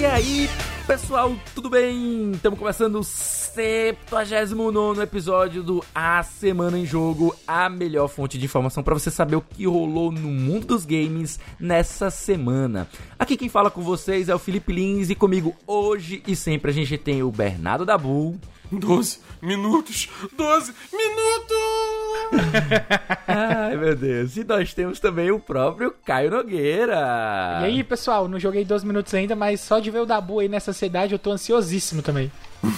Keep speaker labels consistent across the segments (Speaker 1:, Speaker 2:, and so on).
Speaker 1: E aí, pessoal, tudo bem? Estamos começando o 79 episódio do A Semana em Jogo, a melhor fonte de informação para você saber o que rolou no mundo dos games nessa semana. Aqui quem fala com vocês é o Felipe Lins e comigo hoje e sempre a gente tem o Bernardo Dabu.
Speaker 2: 12 minutos! 12 minutos!
Speaker 1: Ai, meu Deus. E nós temos também o próprio Caio Nogueira.
Speaker 3: E aí, pessoal, não joguei 12 minutos ainda, mas só de ver o Dabu aí nessa ansiedade eu tô ansiosíssimo também.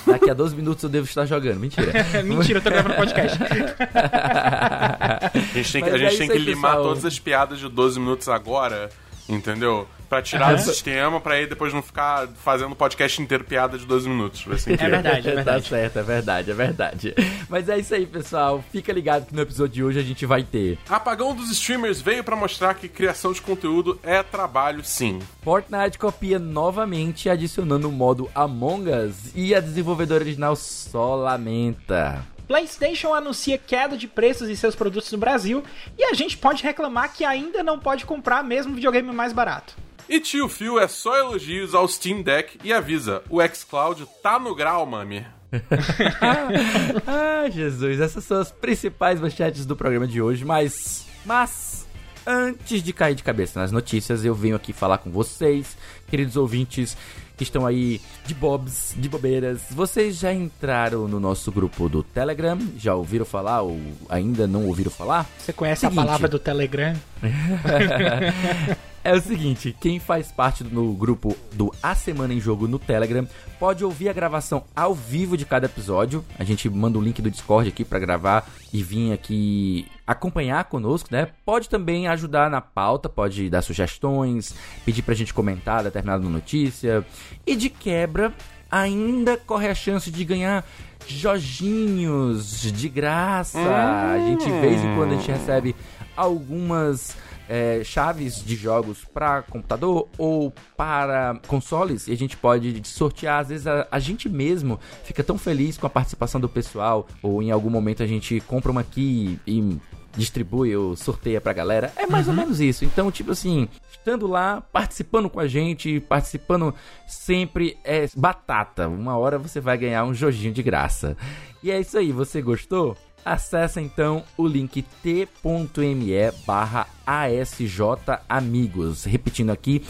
Speaker 1: Daqui a 12 minutos eu devo estar jogando. Mentira.
Speaker 3: Mentira, eu tô gravando podcast.
Speaker 2: A gente tem que, gente
Speaker 1: é
Speaker 2: tem que
Speaker 1: aí,
Speaker 2: limar
Speaker 1: pessoal.
Speaker 2: todas as piadas de 12 minutos agora, entendeu? Pra tirar do sistema, pra aí depois não ficar fazendo podcast inteiro piada de 12 minutos. Vai ser
Speaker 3: É verdade, é verdade.
Speaker 1: Tá certo, é verdade, é verdade. Mas é isso aí, pessoal. Fica ligado que no episódio de hoje a gente vai ter
Speaker 2: Apagão dos streamers veio pra mostrar que criação de conteúdo é trabalho sim.
Speaker 1: Fortnite copia novamente, adicionando o modo Among Us e a desenvolvedora original só lamenta.
Speaker 3: PlayStation anuncia queda de preços em seus produtos no Brasil e a gente pode reclamar que ainda não pode comprar mesmo videogame mais barato.
Speaker 2: E tio Phil é só elogios ao Steam Deck e avisa: o xCloud tá no grau, mami.
Speaker 1: ah, Jesus, essas são as principais manchetes do programa de hoje, mas. Mas. Antes de cair de cabeça nas notícias, eu venho aqui falar com vocês, queridos ouvintes que estão aí de bobs, de bobeiras. Vocês já entraram no nosso grupo do Telegram? Já ouviram falar ou ainda não ouviram falar?
Speaker 3: Você conhece
Speaker 1: Seguinte.
Speaker 3: a palavra do Telegram?
Speaker 1: É o seguinte, quem faz parte do grupo do A Semana em Jogo no Telegram pode ouvir a gravação ao vivo de cada episódio. A gente manda o link do Discord aqui pra gravar e vir aqui acompanhar conosco, né? Pode também ajudar na pauta, pode dar sugestões, pedir pra gente comentar determinada notícia. E de quebra, ainda corre a chance de ganhar Jorginhos de graça. A gente, de vez em quando, a gente recebe algumas é, chaves de jogos para computador ou para consoles e a gente pode sortear. Às vezes a, a gente mesmo fica tão feliz com a participação do pessoal ou em algum momento a gente compra uma aqui e distribui ou sorteia pra galera. É mais ou menos isso. Então, tipo assim, estando lá, participando com a gente, participando sempre é batata. Uma hora você vai ganhar um jojinho de graça. E é isso aí, você gostou? Acesse então o link t.me barra asjamigos. Repetindo aqui,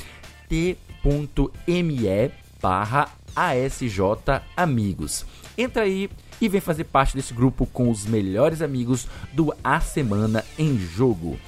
Speaker 1: t.me barra asjamigos. Entra aí e vem fazer parte desse grupo com os melhores amigos do A Semana em Jogo.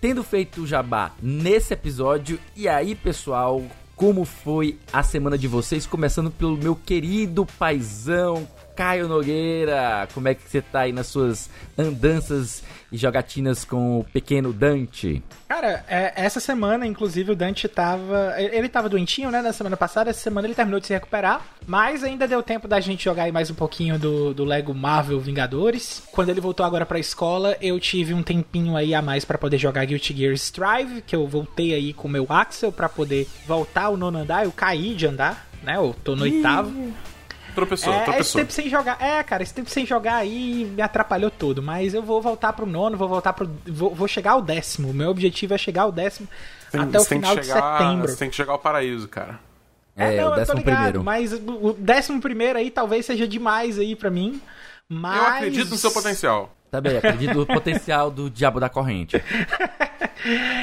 Speaker 1: Tendo feito o jabá nesse episódio, e aí pessoal, como foi a semana de vocês? Começando pelo meu querido paizão Caio Nogueira. Como é que você tá aí nas suas andanças e jogatinas com o pequeno Dante?
Speaker 3: Cara, é, essa semana, inclusive, o Dante tava. Ele tava doentinho, né? Na semana passada. Essa semana ele terminou de se recuperar. Mas ainda deu tempo da gente jogar aí mais um pouquinho do, do Lego Marvel Vingadores. Quando ele voltou agora pra escola, eu tive um tempinho aí a mais pra poder jogar Guilty Gear Strive. Que eu voltei aí com o meu Axel pra poder voltar ao nono andar. Eu caí de andar, né? Eu tô no oitavo.
Speaker 2: Tropeçou,
Speaker 3: É, esse
Speaker 2: tropeçou.
Speaker 3: tempo sem jogar. É, cara, esse tempo sem jogar aí me atrapalhou todo. Mas eu vou voltar pro nono, vou voltar pro. Vou, vou chegar ao décimo. Meu objetivo é chegar ao décimo
Speaker 2: Tem-
Speaker 3: até o final de
Speaker 2: chegar-
Speaker 3: setembro.
Speaker 2: Você tem que chegar ao paraíso, cara.
Speaker 1: É,
Speaker 3: não,
Speaker 1: o
Speaker 3: eu tô
Speaker 1: décimo
Speaker 3: ligado,
Speaker 1: primeiro.
Speaker 3: Mas o décimo primeiro aí talvez seja demais aí pra mim. Mas.
Speaker 2: Eu acredito no seu potencial.
Speaker 1: Também, acredito no potencial do Diabo da Corrente.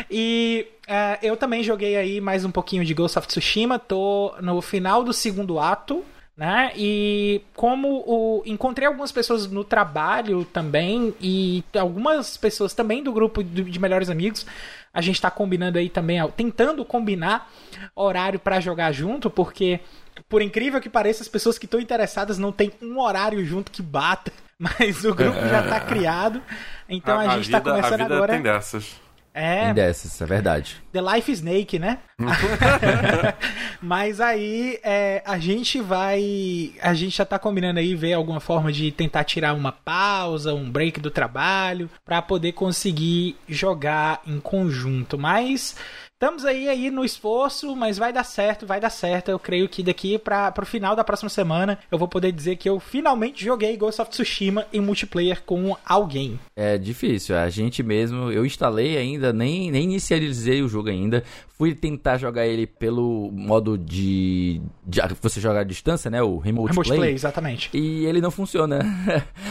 Speaker 3: E é, eu também joguei aí mais um pouquinho de Ghost of Tsushima. Tô no final do segundo ato. Né? E como o, encontrei algumas pessoas no trabalho também e algumas pessoas também do grupo de, melhores amigos, a gente tá combinando aí também, ó, tentando combinar horário pra jogar junto, porque por incrível que pareça, as pessoas que estão interessadas não tem um horário junto que bata, mas o grupo já tá criado. Então a, gente
Speaker 2: vida,
Speaker 3: tá começando
Speaker 2: a vida
Speaker 3: agora.
Speaker 2: tem dessas.
Speaker 3: É,
Speaker 1: Tem dessas, é verdade.
Speaker 3: The Life Snake, né? Mas aí é, a gente vai. A gente já tá combinando aí ver alguma forma de tentar tirar uma pausa, um break do trabalho, pra poder conseguir jogar em conjunto. Mas estamos aí, aí no esforço, mas vai dar certo, vai dar certo. Eu creio que daqui para o final da próxima semana eu vou poder dizer que eu finalmente joguei Ghost of Tsushima em multiplayer com alguém.
Speaker 1: É difícil, a gente mesmo, eu instalei ainda, nem, nem inicializei o jogo ainda. Fui tentar jogar ele pelo modo de, de você jogar à distância, né? O remote, remote play. play.
Speaker 3: exatamente.
Speaker 1: E ele não funciona.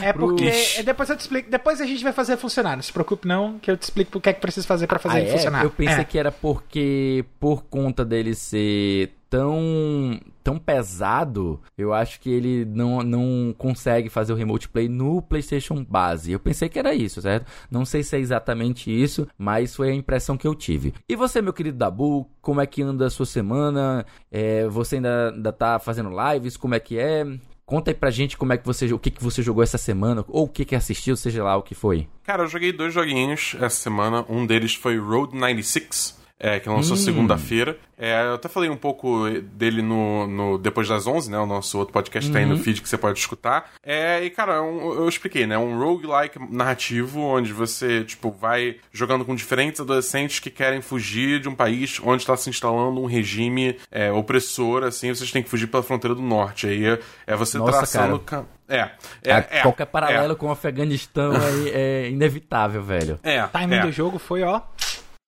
Speaker 3: É porque Ixi. depois eu te explico, depois a gente vai fazer funcionar. Não se preocupe não, que eu te explico o que é que precisa fazer para fazer ah, ele é? funcionar.
Speaker 1: Eu pensei é. que era porque por conta dele ser tão tão pesado, eu acho que ele não, não consegue fazer o remote play no PlayStation base. Eu pensei que era isso, certo? Não sei se é exatamente isso, mas foi a impressão que eu tive. E você, meu querido Dabu, como é que anda a sua semana? É, você ainda, ainda tá fazendo lives? Como é que é? Conta aí pra gente como é que você, o que, que você jogou essa semana, ou o que, que assistiu, seja lá o que foi.
Speaker 2: Cara, eu joguei dois joguinhos essa semana. Um deles foi Road 96, é, que lançou hum. segunda-feira. É, eu até falei um pouco dele no, no Depois das 11, né? O nosso outro podcast uhum. tá aí no uhum. feed que você pode escutar. É, e, cara, é um, eu expliquei, né? Um roguelike narrativo onde você, tipo, vai jogando com diferentes adolescentes que querem fugir de um país onde está se instalando um regime é, opressor, assim, vocês têm que fugir pela fronteira do norte. Aí é, é você Nossa, traçando... Cara. É, é,
Speaker 1: é, Qualquer paralelo é. com o Afeganistão é, é inevitável, velho.
Speaker 3: É. O timing é. do jogo foi, ó.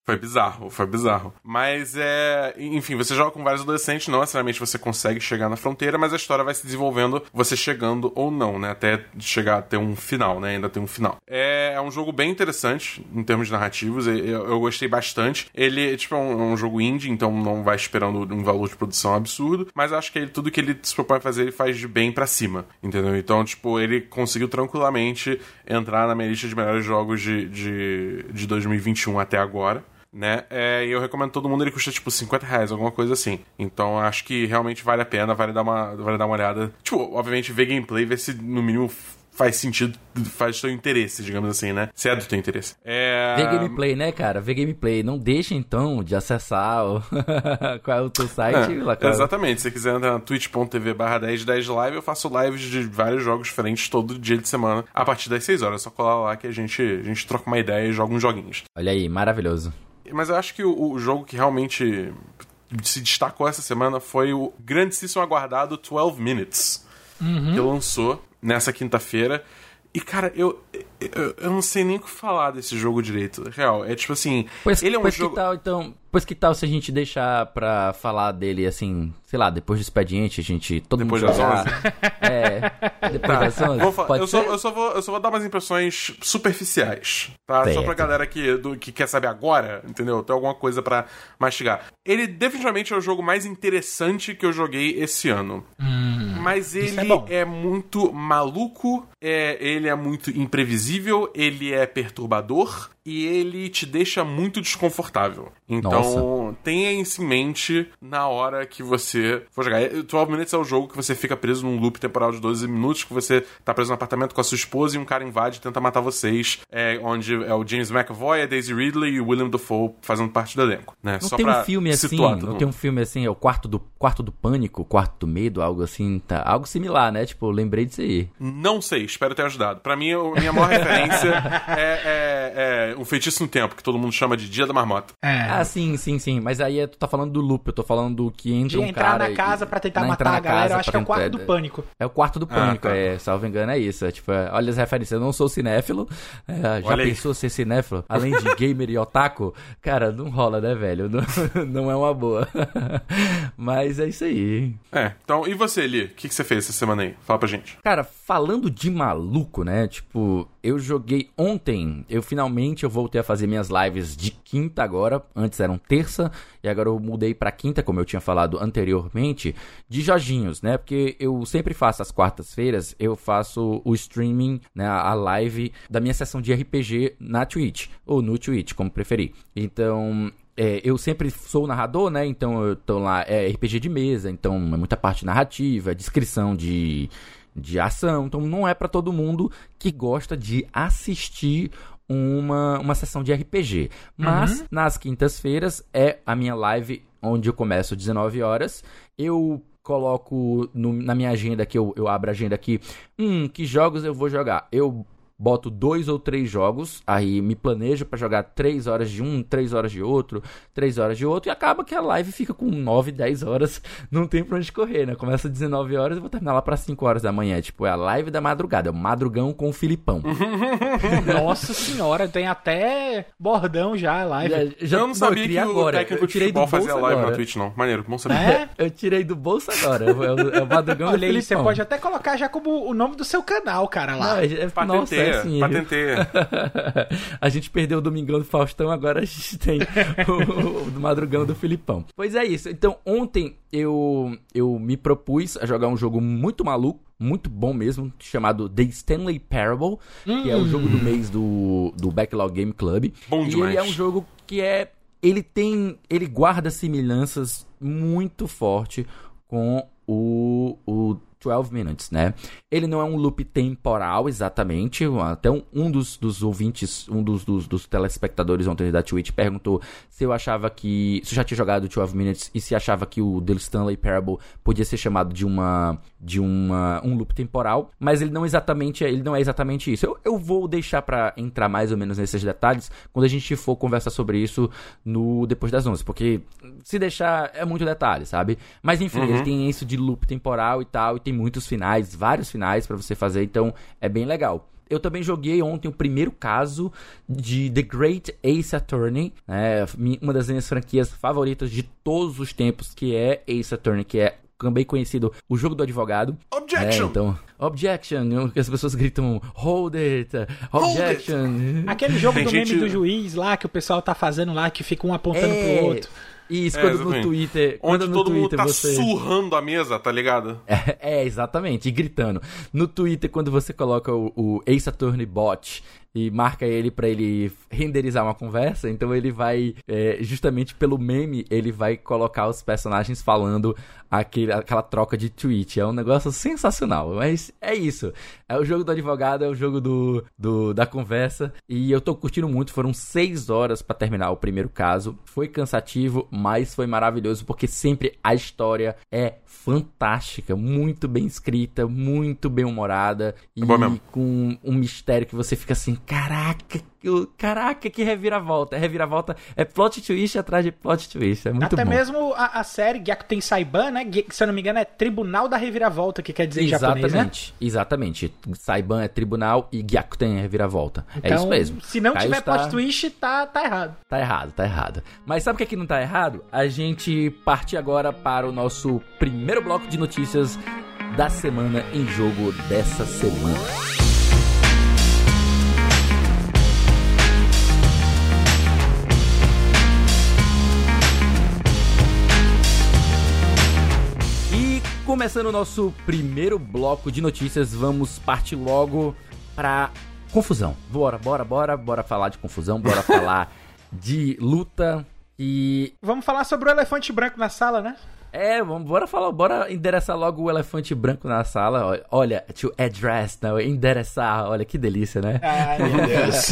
Speaker 2: Foi bizarro, foi bizarro. Mas é. Enfim, você joga com vários adolescentes, não necessariamente você consegue chegar na fronteira, mas a história vai se desenvolvendo, você chegando ou não, né? Até chegar a ter um final, né? Ainda tem um final. É, é um jogo bem interessante em termos narrativos, eu, eu gostei bastante. Ele, tipo, é um, é um, jogo indie, então não vai esperando um valor de produção absurdo, mas acho que ele, tudo que ele se propõe a fazer, ele faz de bem para cima, entendeu? Então, tipo, ele conseguiu tranquilamente entrar na minha lista de melhores jogos de, de, de 2021 até agora né? É, e eu recomendo todo mundo, ele custa tipo 50 reais, alguma coisa assim. Então acho que realmente vale a pena, vale dar uma, vale dar uma olhada. Tipo, obviamente ver gameplay, ver se no mínimo faz sentido, faz seu interesse, digamos assim, né? Se é do teu interesse. É...
Speaker 1: Vê gameplay, né, cara? Vê gameplay. Não deixa, então, de acessar o... qual é o teu site. É, lá,
Speaker 2: exatamente. Se você quiser entrar na twitch.tv barra 1010 live, eu faço lives de vários jogos diferentes todo dia de semana, a partir das 6 horas. É só colar lá que a gente, a gente troca uma ideia e joga uns joguinhos.
Speaker 1: Olha aí, maravilhoso.
Speaker 2: Mas eu acho que o, o jogo que realmente se destacou essa semana foi o grandíssimo aguardado 12 Minutes, uhum. que lançou nessa quinta-feira. E, cara, eu, eu, eu, não sei nem o que falar desse jogo direito. Real, é tipo assim.
Speaker 1: Pois,
Speaker 2: ele é
Speaker 1: um
Speaker 2: jogo.
Speaker 1: Que tal, então, pois que tal se a gente deixar pra falar dele assim, sei lá, depois do expediente, a gente. Todo
Speaker 2: depois
Speaker 1: mundo
Speaker 2: das 11?
Speaker 1: É. Depois tá. das 11?
Speaker 2: Vou, eu, só, eu, só vou, eu só vou dar umas impressões superficiais, tá? Certo. Só pra galera que, do, que quer saber agora, entendeu? Tem alguma coisa pra mastigar. Ele definitivamente é o jogo mais interessante que eu joguei esse ano.
Speaker 3: Hum,
Speaker 2: mas ele é, é, muito maluco, é, ele é muito imprevisível, ele é perturbador e ele te deixa muito desconfortável. Então, Nossa. tenha isso em mente na hora que você for jogar. 12 Minutes é o jogo que você fica preso num loop temporal de 12 minutos, que você tá preso no apartamento com a sua esposa e um cara invade e tenta matar vocês. É, onde é o James McAvoy, a Daisy Ridley e o William Dafoe fazendo parte do elenco. Né?
Speaker 1: Não Só tem um filme assim, não tem um filme assim, é o quarto do, quarto do pânico, quarto do medo, algo assim, tá? Algo similar, né? Tipo, lembrei disso aí.
Speaker 2: Não sei, espero ter ajudado. Pra mim, a minha maior referência é, é, é o Feitiço no Tempo, que todo mundo chama de Dia da Marmota.
Speaker 1: É. Ah, sim, sim, sim. Mas aí é, tu tá falando do loop, eu tô falando do que entra de um
Speaker 3: entrar
Speaker 1: cara...
Speaker 3: na casa e, pra tentar matar a galera, eu acho que é o quarto do pânico.
Speaker 1: É o quarto do ah, pânico, ah, tá. é, salvo engano é isso. É, tipo, é, olha as referências, eu não sou cinéfilo, é, já olha pensou aí. ser cinéfilo? Além de gamer e otaku? Cara, não rola, né, velho? Não, não é uma boa. Mas é isso aí.
Speaker 2: É, então, e você, Eli? O que, que você fez essa semana aí? Fala pra gente.
Speaker 1: Cara, falando de maluco, né, tipo, eu joguei ontem, eu finalmente eu voltei a fazer minhas lives de quinta agora, antes eram terça, e agora eu mudei para quinta, como eu tinha falado anteriormente, de joginhos, né? Porque eu sempre faço às quartas-feiras, eu faço o streaming, né, a live da minha sessão de RPG na Twitch, ou no Twitch, como preferir. Então, é, eu sempre sou narrador, né? Então eu tô lá, é RPG de mesa, então é muita parte narrativa, descrição de de ação. Então não é para todo mundo que gosta de assistir uma, uma sessão de RPG. Mas uhum. nas quintas-feiras é a minha live onde eu começo às 19 horas. Eu coloco no, na minha agenda aqui, eu, eu abro a agenda aqui, hum, que jogos eu vou jogar? Eu boto dois ou três jogos, aí me planejo para jogar três horas de um, três horas de outro, três horas de outro, e acaba que a live fica com 9, 10 horas, não tem pra onde correr, né? Começa às 19 horas e vou terminar lá pra 5 horas da manhã. Tipo, é a live da madrugada, é o madrugão com o Filipão.
Speaker 3: Nossa senhora, tem até bordão já a live.
Speaker 2: Já, já, eu não sabia que agora. o técnico eu tirei de futebol fazia live agora. na Twitch, não. Maneiro, bom saber.
Speaker 1: É? eu tirei do bolso agora, é o, é o madrugão Olha
Speaker 3: aí, você pode até colocar já como o nome do seu canal, cara, lá. Não,
Speaker 2: é, é, nossa, é assim, patenteia.
Speaker 1: a gente perdeu o Domingão do Faustão, agora a gente tem o, o, Madrugão do Filipão. Pois é isso. Então, ontem eu, eu me propus a jogar um jogo muito maluco, muito bom mesmo, chamado The Stanley Parable, hum. que é o jogo do mês do, do Backlog Game Club.
Speaker 2: Bom
Speaker 1: e
Speaker 2: demais.
Speaker 1: ele é um jogo que é. Ele tem. Ele guarda semelhanças muito forte com o, o 12 Minutes, né? Ele não é um loop temporal exatamente. Até um, um dos, dos, ouvintes, um dos, dos, dos, telespectadores ontem da Twitch perguntou se eu achava que. Se eu já tinha jogado 12 Minutes e se achava que o The Stanley Parable podia ser chamado de uma. De uma, um loop temporal. Mas ele não exatamente ele não é exatamente isso. Eu, eu vou deixar para entrar mais ou menos nesses detalhes quando a gente for conversar sobre isso no depois das 11. Porque se deixar é muito detalhe, sabe? Mas enfim, uhum. ele tem isso de loop temporal e tal. E tem tem muitos finais, vários finais para você fazer, então é bem legal. Eu também joguei ontem o primeiro caso de The Great Ace Attorney, né? uma das minhas franquias favoritas de todos os tempos, que é Ace Attorney, que é também conhecido o jogo do advogado.
Speaker 2: Objection!
Speaker 1: É, então, objection, que as pessoas gritam hold it, objection. Hold
Speaker 3: it. Aquele jogo Tem do gente... meme do juiz lá que o pessoal tá fazendo lá, que fica um apontando é... pro outro.
Speaker 1: Isso, é, quando no Twitter.
Speaker 2: Onde
Speaker 1: quando
Speaker 2: todo
Speaker 1: no Twitter
Speaker 2: mundo tá
Speaker 1: você...
Speaker 2: surrando a mesa, tá ligado?
Speaker 1: É, é, exatamente, e gritando. No Twitter, quando você coloca o, o Ace Attorney Bot e marca ele para ele renderizar uma conversa, então ele vai, é, justamente pelo meme, ele vai colocar os personagens falando aquele, aquela troca de tweet. É um negócio sensacional, mas é isso. É o jogo do advogado, é o jogo do, do da conversa, e eu tô curtindo muito. Foram seis horas para terminar o primeiro caso. Foi cansativo, mas foi maravilhoso, porque sempre a história é fantástica, muito bem escrita, muito bem humorada,
Speaker 2: e é
Speaker 1: com um mistério que você fica assim, caraca, caraca, que reviravolta. É reviravolta, é plot twist atrás de plot twist. É muito
Speaker 3: Até
Speaker 1: bom.
Speaker 3: mesmo a, a série Gyakuten Saiban, né? Se eu não me engano, é Tribunal da Reviravolta, que quer dizer exatamente, em japonês,
Speaker 1: né? Exatamente. Saiban é tribunal e Gyakuten é reviravolta. Então, é isso mesmo.
Speaker 3: Se não Caio tiver está... plot twist, tá, tá errado.
Speaker 1: Tá errado, tá errado. Mas sabe o que, é que não tá errado? A gente parte agora para o nosso primeiro bloco de notícias da semana em jogo dessa semana. Começando o nosso primeiro bloco de notícias, vamos partir logo pra confusão. Bora, bora, bora, bora falar de confusão, bora falar de luta e.
Speaker 3: Vamos falar sobre o elefante branco na sala, né?
Speaker 1: É, vamos, bora falar, bora endereçar logo o elefante branco na sala. Olha, to address, não, endereçar, olha que delícia, né?
Speaker 3: Ai, meu Deus.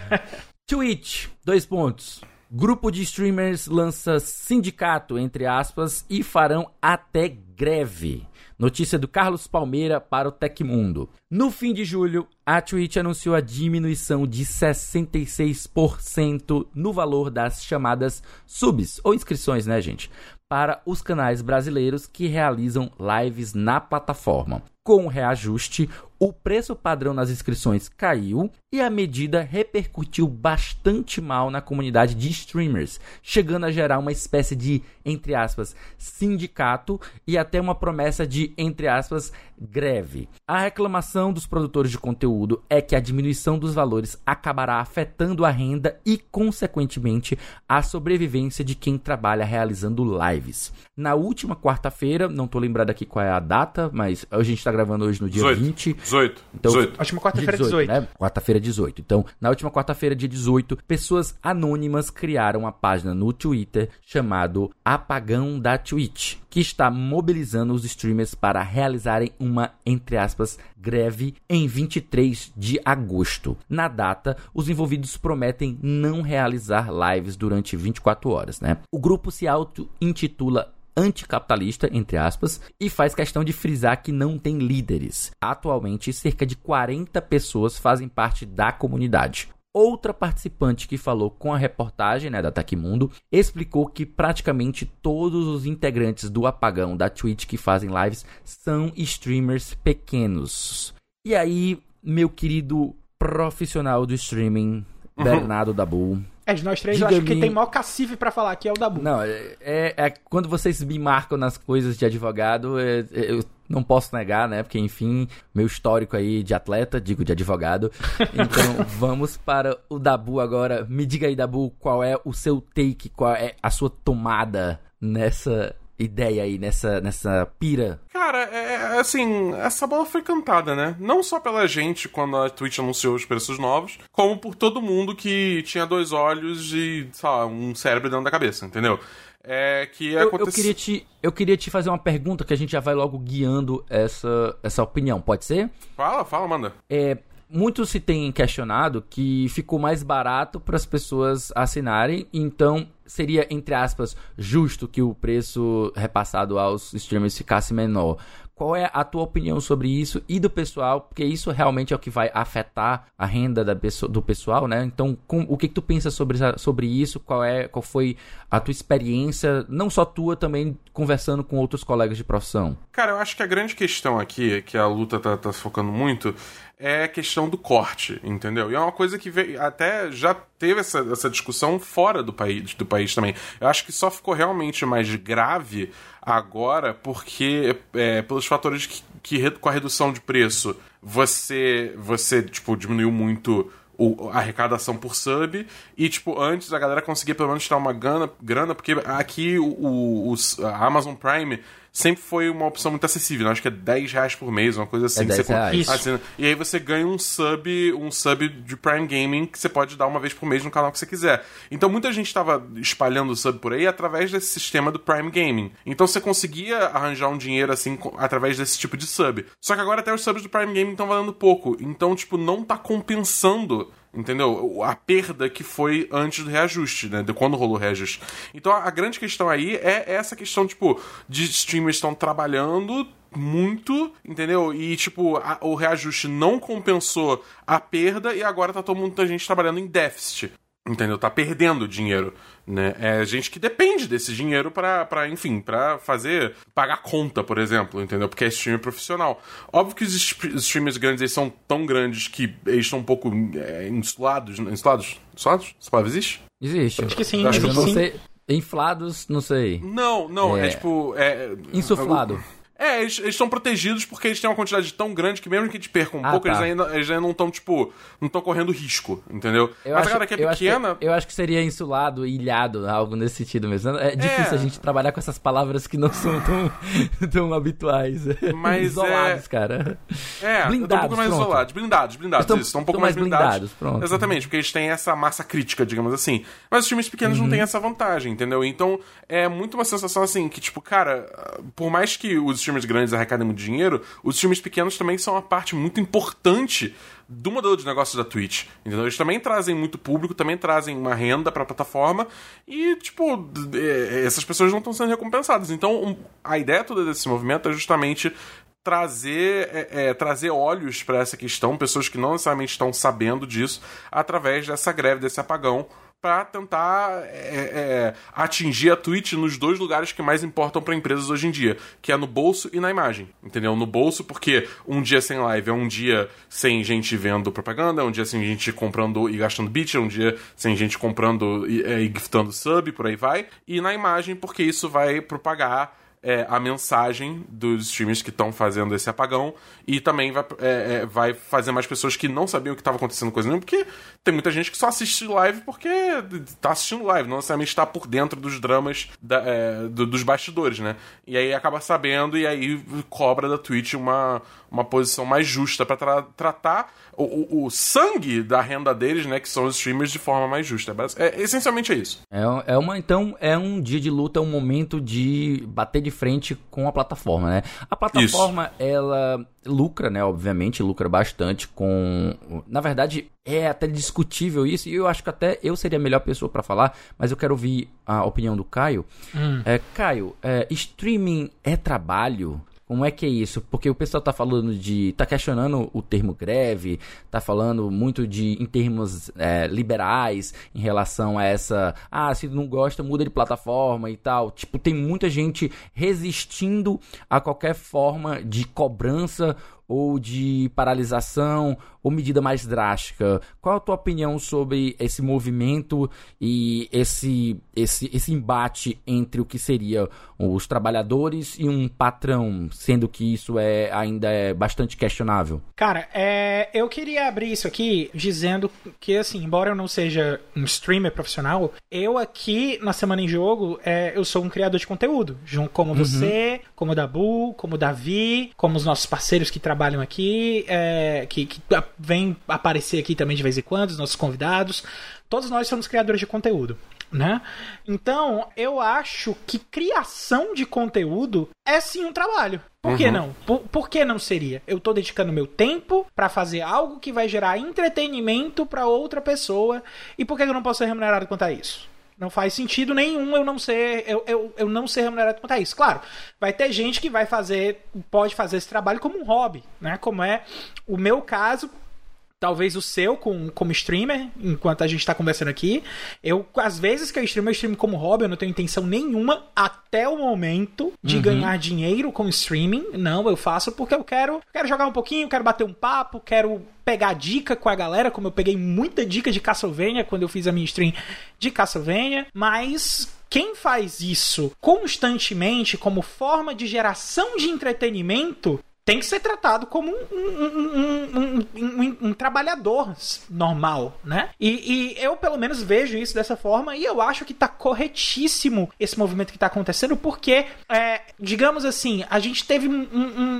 Speaker 1: Twitch, dois pontos. Grupo de streamers lança sindicato, entre aspas, e farão até greve. Notícia do Carlos Palmeira para o Tecmundo. No fim de julho, a Twitch anunciou a diminuição de 66% no valor das chamadas subs, ou inscrições, né, gente? Para os canais brasileiros que realizam lives na plataforma. Com o reajuste, o preço padrão nas inscrições caiu e a medida repercutiu bastante mal na comunidade de streamers, chegando a gerar uma espécie de, entre aspas, sindicato e até uma promessa de, entre aspas, greve. A reclamação dos produtores de conteúdo é que a diminuição dos valores acabará afetando a renda e, consequentemente, a sobrevivência de quem trabalha realizando lives. Na última quarta-feira, não estou lembrado aqui qual é a data, mas a gente está gravando hoje no dia
Speaker 2: 18.
Speaker 1: 20.
Speaker 2: 18.
Speaker 1: Então,
Speaker 2: 18.
Speaker 3: Última quarta-feira 18. 18. Né?
Speaker 1: Quarta-feira 18. Então, na última quarta-feira, dia 18, pessoas anônimas criaram uma página no Twitter chamado Apagão da Twitch, que está mobilizando os streamers para realizarem uma, entre aspas, greve em 23 de agosto. Na data, os envolvidos prometem não realizar lives durante 24 horas, né? O grupo se auto-intitula anticapitalista, entre aspas, e faz questão de frisar que não tem líderes. Atualmente, cerca de 40 pessoas fazem parte da comunidade. Outra participante que falou com a reportagem né, da Tecmundo explicou que praticamente todos os integrantes do apagão da Twitch que fazem lives são streamers pequenos. E aí, meu querido profissional do streaming, uhum. Bernardo Dabu,
Speaker 3: é, de nós três, eu acho que quem tem maior cacife para falar aqui é o Dabu.
Speaker 1: Não, é, é, é, quando vocês me marcam nas coisas de advogado, é, é, eu não posso negar, né? Porque, enfim, meu histórico aí de atleta, digo de advogado. Então, vamos para o Dabu agora. Me diga aí, Dabu, qual é o seu take, qual é a sua tomada nessa ideia aí, nessa, nessa pira?
Speaker 2: Cara, é, é, assim, essa bola foi cantada, né? Não só pela gente quando a Twitch anunciou os preços novos, como por todo mundo que tinha dois olhos e, sei lá, um cérebro dentro da cabeça, entendeu? É que
Speaker 1: eu, eu, queria te, eu queria te fazer uma pergunta que a gente já vai logo guiando essa, essa opinião, pode ser?
Speaker 2: Fala, fala, manda.
Speaker 1: É, muito se tem questionado que ficou mais barato para as pessoas assinarem, então seria, entre aspas, justo que o preço repassado aos streamers ficasse menor. Qual é a tua opinião sobre isso e do pessoal? Porque isso realmente é o que vai afetar a renda da pessoa, do pessoal, né? Então, com, o que, que tu pensa sobre, sobre isso? Qual é, qual foi a tua experiência, não só tua, também conversando com outros colegas de profissão?
Speaker 2: Cara, eu acho que a grande questão aqui, que a luta tá, tá focando muito, é a questão do corte, entendeu? E é uma coisa que veio, até já teve essa, essa discussão fora do país, do país também. Eu acho que só ficou realmente mais grave agora porque é, pelos fatores que, que com a redução de preço você você tipo diminuiu muito o, a arrecadação por sub. E, tipo, antes a galera conseguia pelo menos tirar uma grana, grana porque aqui o, o, a Amazon Prime sempre foi uma opção muito acessível. Né? Acho que é 10 reais por mês, uma coisa assim. É
Speaker 1: 10 reais.
Speaker 2: Assim, e aí você ganha um sub, um sub de Prime Gaming que você pode dar uma vez por mês no canal que você quiser. Então muita gente estava espalhando o sub por aí através desse sistema do Prime Gaming. Então você conseguia arranjar um dinheiro assim através desse tipo de sub. Só que agora até os subs do Prime Gaming estão valendo pouco. Então, tipo, não tá compensando entendeu? A perda que foi antes do reajuste, né? De quando rolou o reajuste. Então a, grande questão aí é essa questão, tipo, de streamers estão trabalhando muito, entendeu? E, tipo, a, o reajuste não compensou a perda e agora tá todo mundo, a gente trabalhando em déficit. Entendeu? Tá perdendo dinheiro, né? É gente que depende desse dinheiro para, enfim, para fazer pagar conta, por exemplo, entendeu? Porque é streamer profissional. Óbvio que os streamers grandes eles são tão grandes que eles estão um pouco é, insulados, insulados, insulados? Essa palavra existe?
Speaker 1: Existe.
Speaker 3: Acho que sim. Acho
Speaker 1: que
Speaker 3: sim.
Speaker 1: Sei. Inflados, não sei.
Speaker 2: Não, não, é, é tipo. É,
Speaker 1: Insuflado.
Speaker 2: É, eles, estão protegidos porque eles têm uma quantidade tão grande que mesmo que eles percam um ah, pouco, tá. eles, ainda, eles ainda não estão, tipo, não estão correndo risco, entendeu?
Speaker 1: Eu Mas acho, a galera que é pequena. Acho que, eu acho que seria insulado, ilhado, algo nesse sentido mesmo. É difícil é. a gente trabalhar com essas palavras que não são tão, tão habituais.
Speaker 2: Mas Isolados,
Speaker 1: é... cara.
Speaker 2: É, blindados, um pouco mais pronto. isolados. Blindados, blindados. Estão, estão um pouco mais blindados. blindados.
Speaker 1: Pronto.
Speaker 2: Exatamente, porque eles têm essa massa crítica, digamos assim. Mas os times pequenos uhum. não têm essa vantagem, entendeu? Então é muito uma sensação assim que, tipo, cara, por mais que os times grandes arrecadem muito dinheiro, os times pequenos também são uma parte muito importante do modelo de negócio da Twitch. Entendeu? Eles também trazem muito público, também trazem uma renda para a plataforma e, tipo, essas pessoas não estão sendo recompensadas. Então, a ideia toda desse movimento é justamente trazer, é, é, trazer olhos para essa questão, pessoas que não necessariamente estão sabendo disso, através dessa greve, desse apagão para tentar é, é, atingir a Twitch nos dois lugares que mais importam para empresas hoje em dia, que é no bolso e na imagem, entendeu? No bolso porque um dia sem live é um dia sem gente vendo propaganda, é um dia sem gente comprando e gastando bit, é um dia sem gente comprando e, é, e giftando sub, por aí vai, e na imagem porque isso vai propagar é, a mensagem dos streamers que estão fazendo esse apagão e também vai, é, é, vai fazer mais pessoas que não sabiam o que estava acontecendo coisa nenhuma, porque tem muita gente que só assiste live porque está assistindo live, não necessariamente está por dentro dos dramas da, é, do, dos bastidores, né? E aí acaba sabendo e aí cobra da Twitch uma, uma posição mais justa para tra tratar o, o, o, sangue da renda deles, né, que são os streamers, de forma mais justa. É, essencialmente é isso.
Speaker 1: É, é uma, então, é um dia de luta, um momento de bater de frente com a plataforma, né? A plataforma, Isso. ela lucra, né? Obviamente, lucra bastante com. Na verdade, é até discutível isso, e eu acho que até eu seria a melhor pessoa para falar, mas eu quero ouvir a opinião do Caio. Hum. É, Caio, é, streaming é trabalho? Como é que é isso? Porque o pessoal tá falando de. tá questionando o termo greve, tá falando muito de em termos é, liberais em relação a essa. Ah, se não gosta, muda de plataforma e tal. Tipo, tem muita gente resistindo a qualquer forma de cobrança ou de paralisação ou medida mais drástica. Qual a tua opinião sobre esse movimento e esse, esse, esse embate entre o que seria os trabalhadores e um patrão, sendo que isso é ainda é bastante questionável?
Speaker 3: Cara, é, eu queria abrir isso aqui dizendo que, assim, embora eu não seja um streamer profissional, eu aqui na Semana em Jogo, é, eu sou um criador de conteúdo, como uhum. você, como o Dabu, como o Davi, como os nossos parceiros que trabalham aqui, é, que, que vêm aparecer aqui também de vez em quando, os nossos convidados. Todos nós somos criadores de conteúdo né? Então, eu acho que criação de conteúdo é sim um trabalho. Por uhum. que não? Por, por, que não seria? Eu tô dedicando meu tempo para fazer algo que vai gerar entretenimento para outra pessoa. E por que eu não posso ser remunerado quanto a isso? Não faz sentido nenhum eu não ser eu, eu, eu não ser remunerado quanto a isso. Claro, vai ter gente que vai fazer, pode fazer esse trabalho como um hobby, né? Como é o meu caso, talvez o seu com, como streamer, enquanto a gente está conversando aqui. Eu, às vezes que eu streamo, eu streamo como hobby, eu não tenho intenção nenhuma até o momento de uhum. ganhar dinheiro com streaming. Não, eu faço porque eu quero, quero jogar um pouquinho, quero bater um papo, quero pegar dica com a galera, como eu peguei muita dica de Castlevania quando eu fiz a minha stream de Castlevania, mas quem faz isso constantemente como forma de geração de entretenimento tem que ser tratado como um, um, um, um trabalhador normal, né? E, e, eu, pelo menos, vejo isso dessa forma e eu acho que tá corretíssimo esse movimento que tá acontecendo, porque, é, digamos assim, a gente teve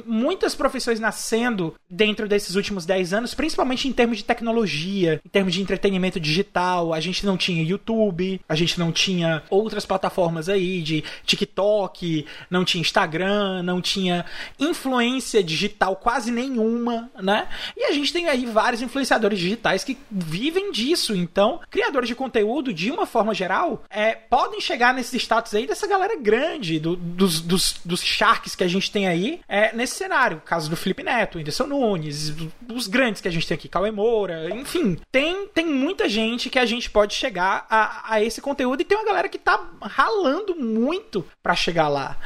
Speaker 3: muitas profissões nascendo dentro desses últimos 10 anos, principalmente em termos de tecnologia, em termos de entretenimento digital. A gente não tinha YouTube, a gente não tinha outras plataformas aí de TikTok, não tinha Instagram, não tinha influência influência digital quase nenhuma, né? E a gente tem aí vários influenciadores digitais que vivem disso. Então, criadores de conteúdo, de uma forma geral, é, podem chegar nesses status aí dessa galera grande, do, dos, dos, dos sharks que a gente tem aí é, nesse cenário. O caso do Felipe Neto, Whindersson Nunes, os grandes que a gente tem aqui, Cauê Moura, enfim. Tem, tem muita gente que a gente pode chegar a, a esse conteúdo e tem uma galera que tá ralando muito para chegar lá.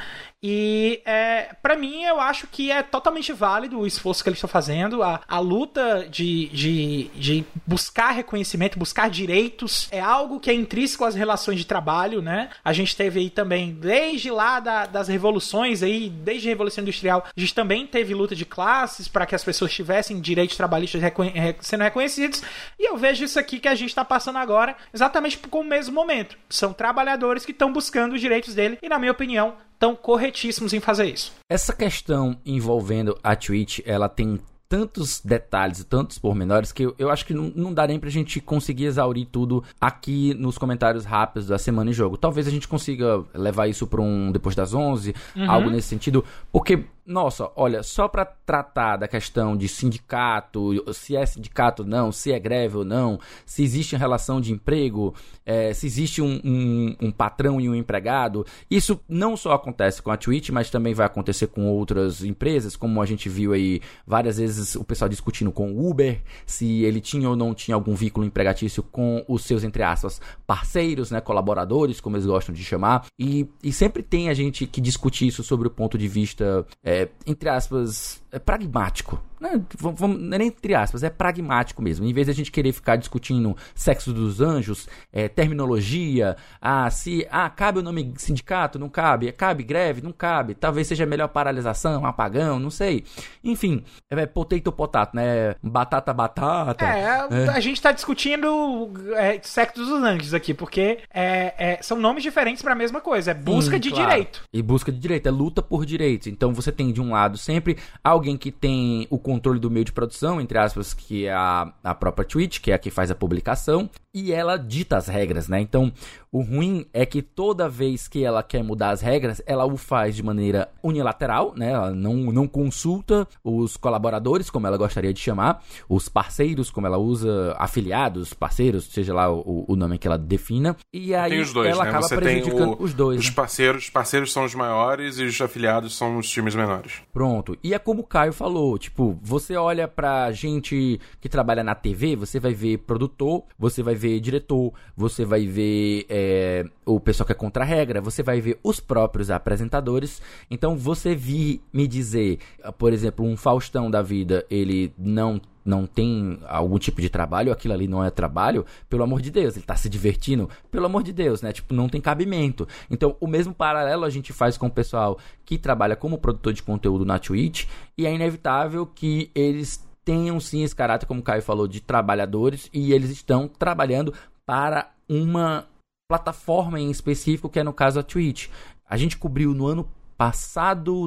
Speaker 3: E é, para mim, eu acho que é totalmente válido o esforço que eles estão fazendo. A, a luta de, de, de buscar reconhecimento, buscar direitos, é algo que é intrínseco às relações de trabalho, né? A gente teve aí também, desde lá da, das revoluções, aí, desde a Revolução Industrial, a gente também teve luta de classes para que as pessoas tivessem direitos trabalhistas reconhe sendo reconhecidos. E eu vejo isso aqui que a gente está passando agora exatamente com o mesmo momento. São trabalhadores que estão buscando os direitos dele e, na minha opinião, estão corretíssimos em fazer isso.
Speaker 1: Essa questão envolvendo a Twitch, ela tem tantos detalhes, tantos pormenores, que eu, eu acho que não, não dá nem pra gente conseguir exaurir tudo aqui nos comentários rápidos da semana em jogo. Talvez a gente consiga levar isso pra um depois das 11, uhum. algo nesse sentido, porque nossa, olha, só para tratar da questão de sindicato, se é sindicato ou não, se é greve ou não, se existe relação de emprego, é, se existe um, um, um, patrão e um empregado, isso não só acontece com a Twitch, mas também vai acontecer com outras empresas, como a gente viu aí várias vezes o pessoal discutindo com o Uber, se ele tinha ou não tinha algum vínculo empregatício com os seus, entre aspas, parceiros, né, colaboradores, como eles gostam de chamar, e, e sempre tem a gente que discute isso sobre o ponto de vista. É, entre aspas, é pragmático. Né? Vamos, não é nem entre aspas, é pragmático mesmo. Em vez de a gente querer ficar discutindo sexo dos anjos, é, terminologia, ah, se ah, cabe o nome sindicato, não cabe, cabe greve, não cabe, talvez seja melhor paralisação, apagão, não sei. Enfim, é potato potato, né? Batata batata.
Speaker 3: É, é. a gente tá discutindo é, sexo dos anjos aqui, porque é, é são nomes diferentes para a mesma coisa, é busca Sim, de claro. direito.
Speaker 1: E busca de direito, é luta por direitos. Então você tem de um lado sempre alguém que tem o controle do meio de produção, entre aspas, que é a, a própria Twitch, que é a que faz a publicação, e ela dita as regras, né? Então, o ruim é que toda vez que ela quer mudar as regras, ela o faz de maneira unilateral, né? Ela não, não consulta os colaboradores, como ela gostaria de chamar, os parceiros, como ela usa, afiliados, parceiros, seja lá o, o nome que ela defina. E aí
Speaker 2: tem os dois,
Speaker 1: ela
Speaker 2: né?
Speaker 1: acaba
Speaker 2: Você
Speaker 1: prejudicando
Speaker 2: tem o,
Speaker 1: os dois.
Speaker 2: Os
Speaker 1: né?
Speaker 2: parceiros, os parceiros são os maiores e os afiliados são os times menores.
Speaker 1: Pronto. E é como o Caio falou, tipo, você olha pra gente que trabalha na TV, você vai ver produtor, você vai ver diretor, você vai ver é, o pessoal que é contra a regra, você vai ver os próprios apresentadores. Então, você vir me dizer, por exemplo, um Faustão da vida, ele não não tem algum tipo de trabalho, aquilo ali não é trabalho, pelo amor de Deus, ele tá se divertindo, pelo amor de Deus, né? Tipo, não tem cabimento. Então, o mesmo paralelo a gente faz com o pessoal que trabalha como produtor de conteúdo na Twitch, e é inevitável que eles tenham sim esse caráter, como o Caio falou, de trabalhadores, e eles estão trabalhando para uma plataforma em específico, que é no caso a Twitch. A gente cobriu no ano passado,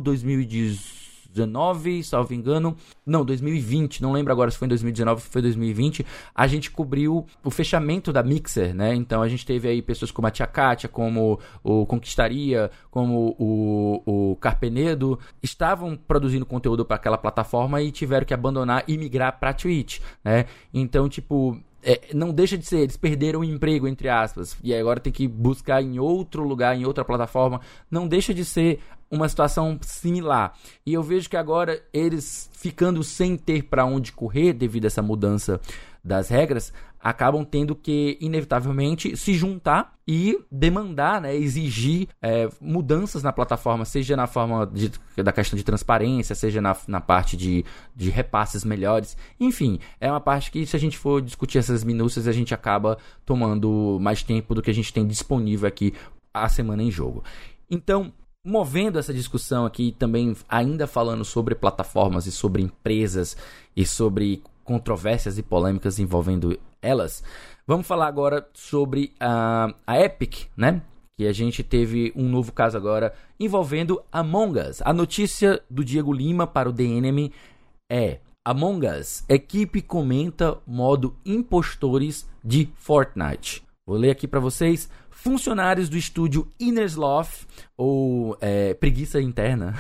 Speaker 1: 2019, salvo engano. Não, 2020, não lembro agora se foi em 2019 ou foi 2020. A gente cobriu o fechamento da Mixer, né? Então a gente teve aí pessoas como a Tia Kátia, como o Conquistaria, como o, o Carpenedo, estavam produzindo conteúdo para aquela plataforma e tiveram que abandonar e migrar para Twitch, né? Então, tipo, é, não deixa de ser, eles perderam o emprego, entre aspas, e agora tem que buscar em outro lugar, em outra plataforma. Não deixa de ser uma situação similar. E eu vejo que agora eles ficando sem ter para onde correr devido a essa mudança das regras, acabam tendo que, inevitavelmente, se juntar e demandar, né, exigir é, mudanças na plataforma, seja na forma de, da questão de transparência, seja na, na parte de, de repasses melhores. Enfim, é uma parte que, se a gente for discutir essas minúcias, a gente acaba tomando mais tempo do que a gente tem disponível aqui a semana em jogo. Então, movendo essa discussão aqui, também ainda falando sobre plataformas e sobre empresas e sobre controvérsias e polêmicas envolvendo elas, vamos falar agora sobre a, a Epic, né? Que a gente teve um novo caso agora envolvendo Among Us. A notícia do Diego Lima para o DNM é: Among Us, equipe comenta modo impostores de Fortnite. Vou ler aqui para vocês. Funcionários do estúdio Innersloth, ou é, Preguiça Interna,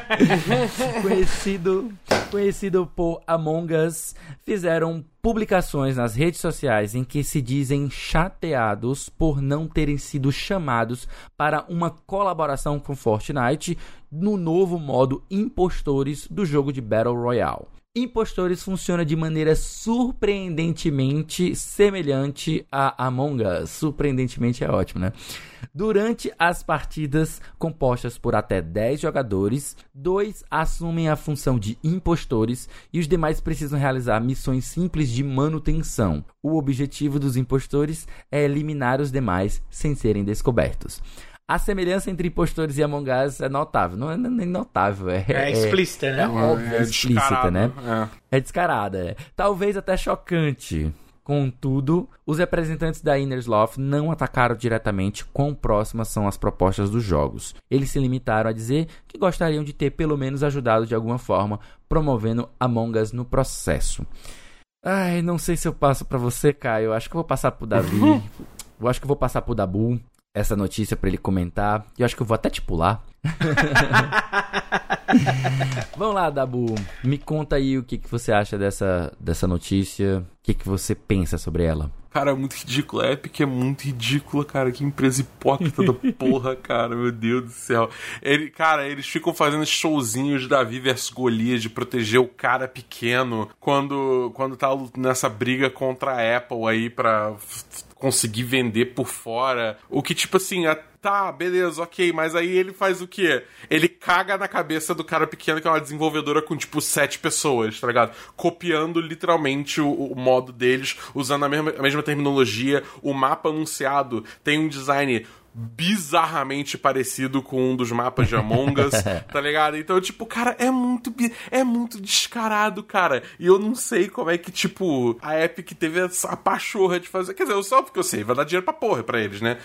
Speaker 1: conhecido, conhecido por Among Us, fizeram publicações nas redes sociais em que se dizem chateados por não terem sido chamados para uma colaboração com Fortnite no novo modo Impostores do jogo de Battle Royale. Impostores funciona de maneira surpreendentemente semelhante a Among Us. Surpreendentemente é ótimo, né? Durante as partidas compostas por até 10 jogadores, dois assumem a função de impostores e os demais precisam realizar missões simples de manutenção. O objetivo dos impostores é eliminar os demais sem serem descobertos. A semelhança entre impostores e Among Us é notável. Não é nem notável, é,
Speaker 3: É explícita, né?
Speaker 1: É óbvio,
Speaker 2: É
Speaker 1: explícita, né?
Speaker 2: é.
Speaker 1: É descarada, é. Talvez até chocante. Contudo, os representantes da Innersloth não atacaram diretamente quão próximas são as propostas dos jogos. Eles se limitaram a dizer que gostariam de ter pelo menos ajudado de alguma forma, promovendo Among Us no processo. Ai, não sei se eu passo pra você, Caio. Eu acho que eu vou passar pro Davi. eu acho que eu vou passar pro Dabu essa notícia pra ele comentar. E eu acho que eu vou até te pular. Vamos lá, Dabu. Me conta aí o que, que você acha dessa, dessa notícia. O que, que você pensa sobre ela?
Speaker 2: Cara, é muito ridículo. A Epic é muito ridícula, cara. Que empresa hipócrita da porra, cara. Meu Deus do céu. Ele, cara, eles ficam fazendo showzinhos de Davi versus Golias de proteger o cara pequeno quando, quando tá nessa briga contra a Apple aí pra conseguir vender por fora. O que, tipo assim, a- tá, beleza, ok, mas aí ele faz o quê? Ele caga na cabeça do cara pequeno, que é uma desenvolvedora com, tipo, sete pessoas, tá ligado? Copiando literalmente o, o modo deles, usando a mesma, a mesma terminologia. O mapa anunciado tem um design bizarramente parecido com um dos mapas de Among Us, tá ligado? Então, tipo, cara, é muito é muito descarado, cara. E eu não sei como é que, tipo, a Epic teve a pachorra de fazer. Quer dizer, eu só porque eu sei, vai dar dinheiro pra porra pra eles, né?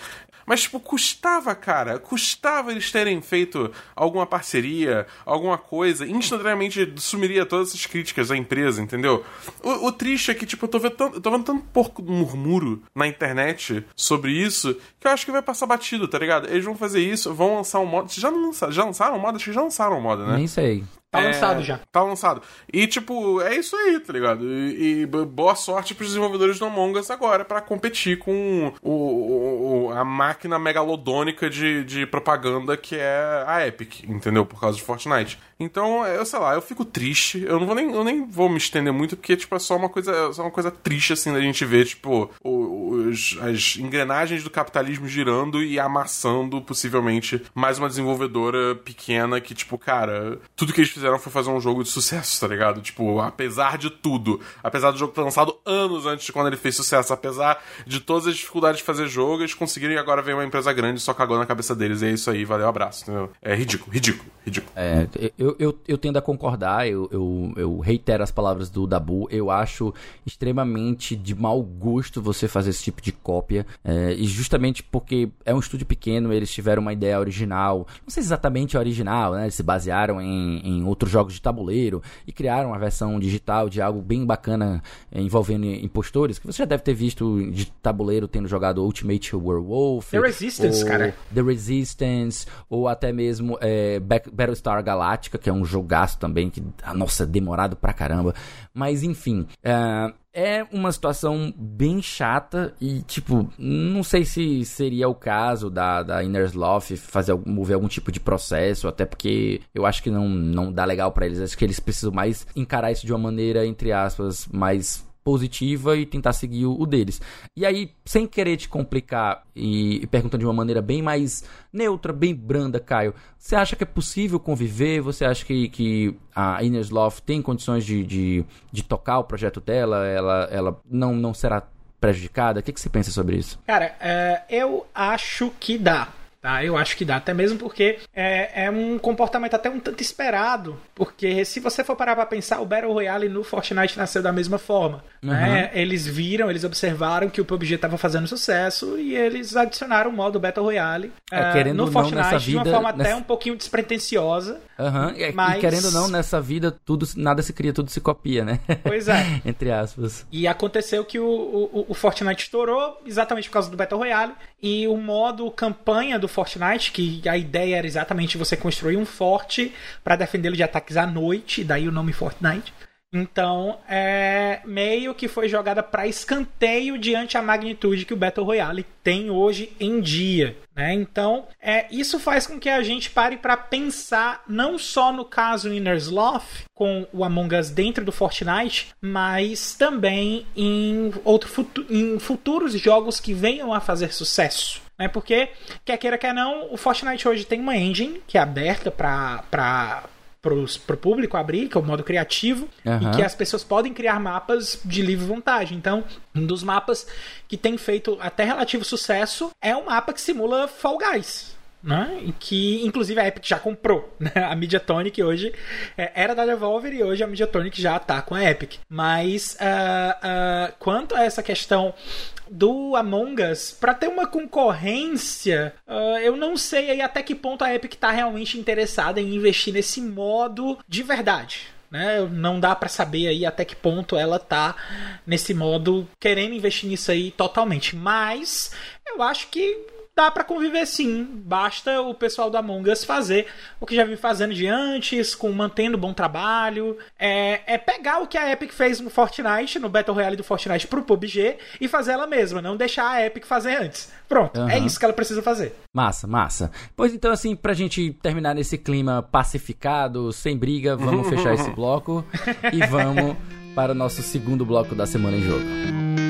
Speaker 2: Mas, tipo, custava, cara. Custava eles terem feito alguma parceria, alguma coisa. Instantaneamente sumiria todas essas críticas à empresa, entendeu? O, o triste é que, tipo, eu tô vendo tanto, tô vendo tanto porco murmúrio na internet sobre isso que eu acho que vai passar batido, tá ligado? Eles vão fazer isso, vão lançar um modo. Já, lançaram, já lançaram o modo? Acho que já lançaram o modo, né?
Speaker 1: Nem sei.
Speaker 3: Tá lançado é, já.
Speaker 2: Tá lançado. E, tipo, é isso aí, tá ligado? E, e boa sorte pros desenvolvedores do Among Us agora para competir com o, o, a máquina megalodônica de, de propaganda que é a Epic, entendeu? Por causa de Fortnite. Então, eu sei lá, eu fico triste. Eu não vou nem, eu nem vou me estender muito, porque, tipo, é só uma coisa, é só uma coisa triste, assim, da gente ver, tipo, os, as engrenagens do capitalismo girando e amassando, possivelmente, mais uma desenvolvedora pequena que, tipo, cara, tudo que eles fizeram foi fazer um jogo de sucesso, tá ligado? Tipo, apesar de tudo, apesar do jogo ter lançado anos antes de quando ele fez sucesso, apesar de todas as dificuldades de fazer jogo, eles conseguiram e agora vem uma empresa grande só cagou na cabeça deles. E é isso aí, valeu, abraço, entendeu? É ridículo, ridículo, ridículo.
Speaker 1: É, eu, eu, eu, eu tendo a concordar, eu, eu, eu reitero as palavras do Dabu. Eu acho extremamente de mau gosto você fazer esse tipo de cópia. É, e justamente porque é um estúdio pequeno, eles tiveram uma ideia original. Não sei exatamente original, né? Eles se basearam em, em outros jogos de tabuleiro e criaram uma versão digital de algo bem bacana é, envolvendo impostores. Que você já deve ter visto de tabuleiro tendo jogado Ultimate Werewolf.
Speaker 3: The Resistance, cara.
Speaker 1: The Resistance, ou até mesmo é, Battlestar Galactica, que é um jogaço também, que, ah, nossa, demorado pra caramba. Mas enfim, uh, é uma situação bem chata e, tipo, não sei se seria o caso da, da Inner fazer, mover algum tipo de processo, até porque eu acho que não, não dá legal para eles. Acho que eles precisam mais encarar isso de uma maneira, entre aspas, mais positiva e tentar seguir o, deles. E aí, sem querer te complicar e, perguntando de uma maneira bem mais neutra, bem branda, Caio, você acha que é possível conviver? Você acha que, que a Inês Love tem condições de, de, de, tocar o projeto dela? Ela, ela não, não será prejudicada? O que, que você pensa sobre isso?
Speaker 3: Cara, é, eu acho que dá. Tá? Eu acho que dá, até mesmo porque é, é um comportamento até um tanto esperado, porque se você for parar pra pensar, o Battle Royale no Fortnite nasceu da mesma forma. Uhum. Né? Eles viram, eles observaram que o PUBG estava fazendo sucesso e eles adicionaram o modo Battle Royale
Speaker 1: é, uh, no Fortnite vida, de
Speaker 3: uma forma nessa... até um pouquinho despretensiosa.
Speaker 1: Uhum. E, mas... e querendo ou não, nessa vida, tudo, nada se cria, tudo se copia, né?
Speaker 3: Pois é.
Speaker 1: Entre aspas.
Speaker 3: E aconteceu que o, o, o Fortnite estourou exatamente por causa do Battle Royale e o modo campanha do Fortnite, que a ideia era exatamente você construir um forte para defendê-lo de ataques à noite, daí o nome Fortnite. Então, é meio que foi jogada para escanteio diante a magnitude que o Battle Royale tem hoje em dia. Né? Então, é, isso faz com que a gente pare para pensar não só no caso Inner Sloth com o Among Us dentro do Fortnite, mas também em, outro futu em futuros jogos que venham a fazer sucesso. Né? Porque, quer queira, quer não, o Fortnite hoje tem uma engine que é aberta para para o público abrir, que é o modo criativo, uhum. e que as pessoas podem criar mapas de livre vontade. Então, um dos mapas que tem feito até relativo sucesso é um mapa que simula Fall Guys. Né? Que inclusive a Epic já comprou. Né? A Mediatonic hoje é, era da Devolver e hoje a Mediatonic já está com a Epic. Mas uh, uh, quanto a essa questão do Among Us para ter uma concorrência, uh, eu não sei até que ponto a Epic está realmente interessada em investir nesse modo de verdade. Né? Não dá para saber aí até que ponto ela tá nesse modo querendo investir nisso aí totalmente. Mas eu acho que dá para conviver sim. Basta o pessoal da Among Us fazer o que já vim fazendo de antes, com mantendo bom trabalho. É, é pegar o que a Epic fez no Fortnite, no Battle Royale do Fortnite pro PUBG e fazer ela mesma, não deixar a Epic fazer antes. Pronto, uhum. é isso que ela precisa fazer.
Speaker 1: Massa, massa. Pois então, assim, pra gente terminar nesse clima pacificado, sem briga, vamos fechar esse bloco e vamos para o nosso segundo bloco da Semana em Jogo.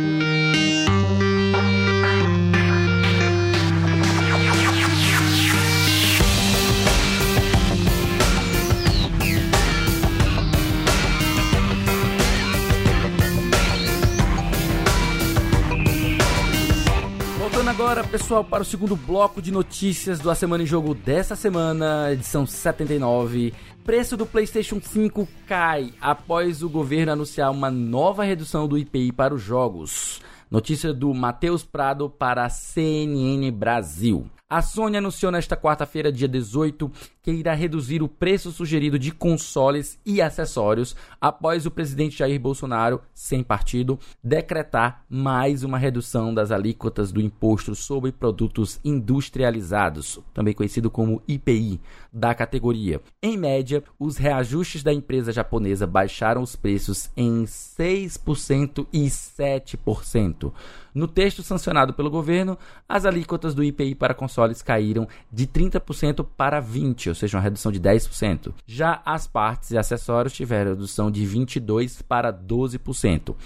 Speaker 1: Agora, pessoal, para o segundo bloco de notícias do A Semana em Jogo dessa semana, edição 79. Preço do PlayStation 5 cai após o governo anunciar uma nova redução do IPI para os jogos. Notícia do Matheus Prado para a CNN Brasil. A Sony anunciou nesta quarta-feira, dia 18, que irá reduzir o preço sugerido de consoles e acessórios após o presidente Jair Bolsonaro, sem partido, decretar mais uma redução das alíquotas do imposto sobre produtos industrializados, também conhecido como IPI, da categoria. Em média, os reajustes da empresa japonesa baixaram os preços em 6% e 7%. No texto sancionado pelo governo, as alíquotas do IPI para consoles caíram de 30% para 20%, ou seja, uma redução de 10%. Já as partes e acessórios tiveram redução de 22% para 12%.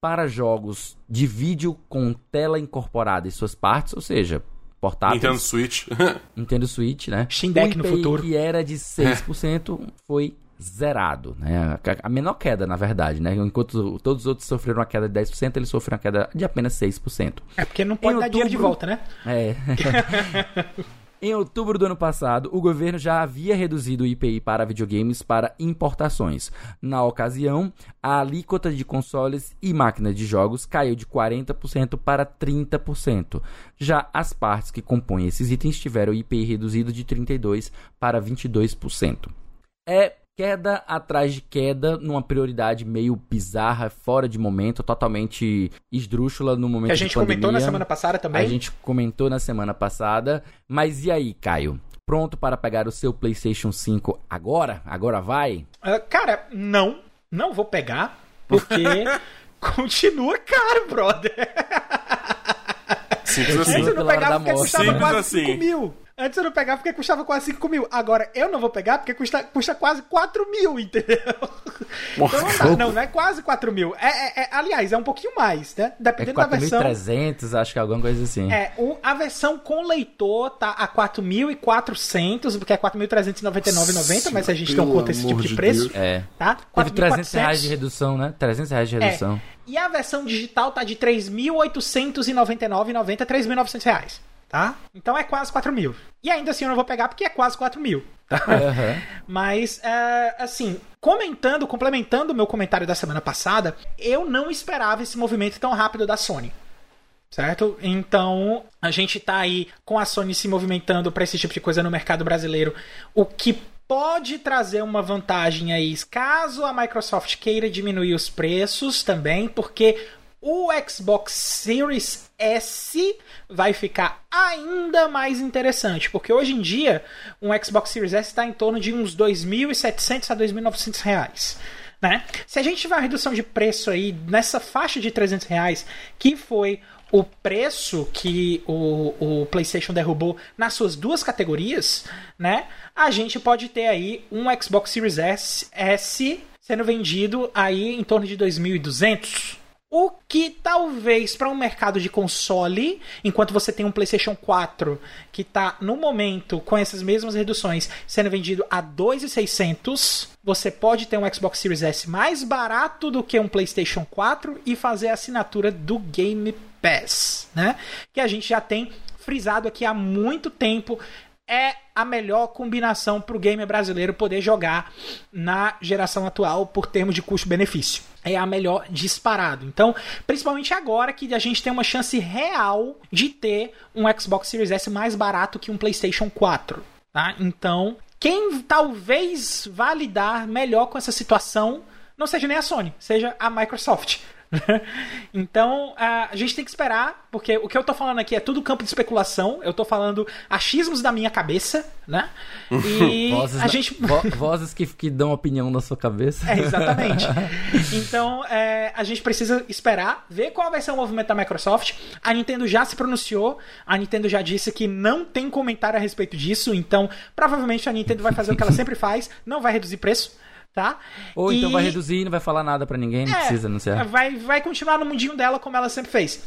Speaker 1: Para jogos de vídeo com tela incorporada e suas partes, ou seja, portáteis.
Speaker 2: Nintendo Switch.
Speaker 1: Nintendo Switch, né?
Speaker 3: Steam Deck
Speaker 1: o
Speaker 3: no futuro.
Speaker 1: que era de 6%, foi zerado, né? A menor queda, na verdade, né? Enquanto todos os outros sofreram uma queda de 10%, ele sofreu uma queda de apenas 6%.
Speaker 3: É porque não pode
Speaker 1: Em
Speaker 3: dar dinheiro de
Speaker 1: outubro-
Speaker 3: volta, né?
Speaker 1: É. Em outubro do ano passado, o governo já havia reduzido o IPI para videogames para importações. Na ocasião, a alíquota de consoles e máquinas de jogos caiu de 40% para 30%. Já as partes que compõem esses itens tiveram o IPI reduzido de 32% para 22%. É queda atrás de queda, numa prioridade meio bizarra, fora de momento, totalmente esdrúxula no momento
Speaker 3: Que a
Speaker 1: de
Speaker 3: gente comentou na semana passada também.
Speaker 1: A gente comentou na semana passada. Mas e aí, Caio? Pronto para pegar o seu PlayStation 5 agora? Agora vai?
Speaker 3: Ah, cara, não. Não vou pegar. Porque continua caro, brother.
Speaker 2: Simples assim.
Speaker 1: Pela
Speaker 3: não pegava
Speaker 1: da
Speaker 3: porque
Speaker 1: morte.
Speaker 3: custava
Speaker 2: Simples
Speaker 3: quase
Speaker 2: assim.
Speaker 3: 5 mil. Antes eu não pegava porque custava quase 5 mil. Agora eu não vou pegar porque custa, custa quase 4 mil, entendeu? Então não, dá. não, não é quase 4 mil. É, é- é- aliás, é um pouquinho mais, né?
Speaker 1: É
Speaker 3: Dependendo da versão.
Speaker 1: 4.300, acho que é alguma coisa assim.
Speaker 3: É, o- a versão com leitor tá a 4.400, porque é 4.399,90, mas a gente não conta esse tipo de
Speaker 2: de
Speaker 3: preço,
Speaker 2: Deus.
Speaker 1: É.
Speaker 3: tá?
Speaker 1: Teve 300
Speaker 3: 4.400.
Speaker 1: reais de redução, né? 300 reais de
Speaker 3: É.
Speaker 1: redução.
Speaker 3: E a versão digital tá de 3.899,90, 3.900 reais, tá? Então é quase 4 mil. E ainda assim eu não vou pegar porque é quase 4 mil, tá?
Speaker 1: Aham.
Speaker 3: Mas, é, assim, comentando, complementando o meu comentário da semana passada, eu não esperava esse movimento tão rápido da Sony. Certo? Então, a gente tá aí com a Sony se movimentando para esse tipo de coisa no mercado brasileiro, o que pode trazer uma vantagem aí, caso a Microsoft queira diminuir os preços também, porque o Xbox Series S vai ficar ainda mais interessante, porque hoje em dia um Xbox Series S está em torno de uns 2.700 a 2.900 reais. Né? Se a gente tiver uma redução de preço aí nessa faixa de 300 reais, que foi o preço que o, o PlayStation derrubou nas suas duas categorias, né? A gente pode ter aí um Xbox Series S, S sendo vendido aí em torno de 2.200. O que talvez para um mercado de console, enquanto você tem um PlayStation 4 que está no momento com essas mesmas reduções sendo vendido a 2.600, você pode ter um Xbox Series S mais barato do que um PlayStation 4 e fazer a assinatura do Game Pass, né? Que a gente já tem frisado aqui há muito tempo é a melhor combinação para o gamer brasileiro poder jogar na geração atual por termos de custo-benefício. É a melhor disparado. Então, principalmente agora que a gente tem uma chance real de ter um Xbox Series S mais barato que um PlayStation 4. Tá? Então, quem talvez vá lidar melhor com essa situação não seja nem a Sony, seja a Microsoft. então a gente tem que esperar, porque o que eu tô falando aqui é tudo campo de especulação. Eu tô falando achismos da minha cabeça, né? E
Speaker 1: Vozes,
Speaker 3: a gente.
Speaker 1: vo- vozes que, que dão opinião na sua cabeça.
Speaker 3: É, exatamente. Então, é, a gente precisa esperar, ver qual vai ser o movimento da Microsoft. A Nintendo já se pronunciou, a Nintendo já disse que não tem comentário a respeito disso, então provavelmente a Nintendo vai fazer o que ela sempre faz, não vai reduzir preço, tá?
Speaker 1: Ou então
Speaker 3: E-
Speaker 1: vai reduzir e não vai falar nada pra ninguém, não
Speaker 3: é,
Speaker 1: precisa anunciar.
Speaker 3: Vai, vai continuar no mundinho dela como ela sempre fez.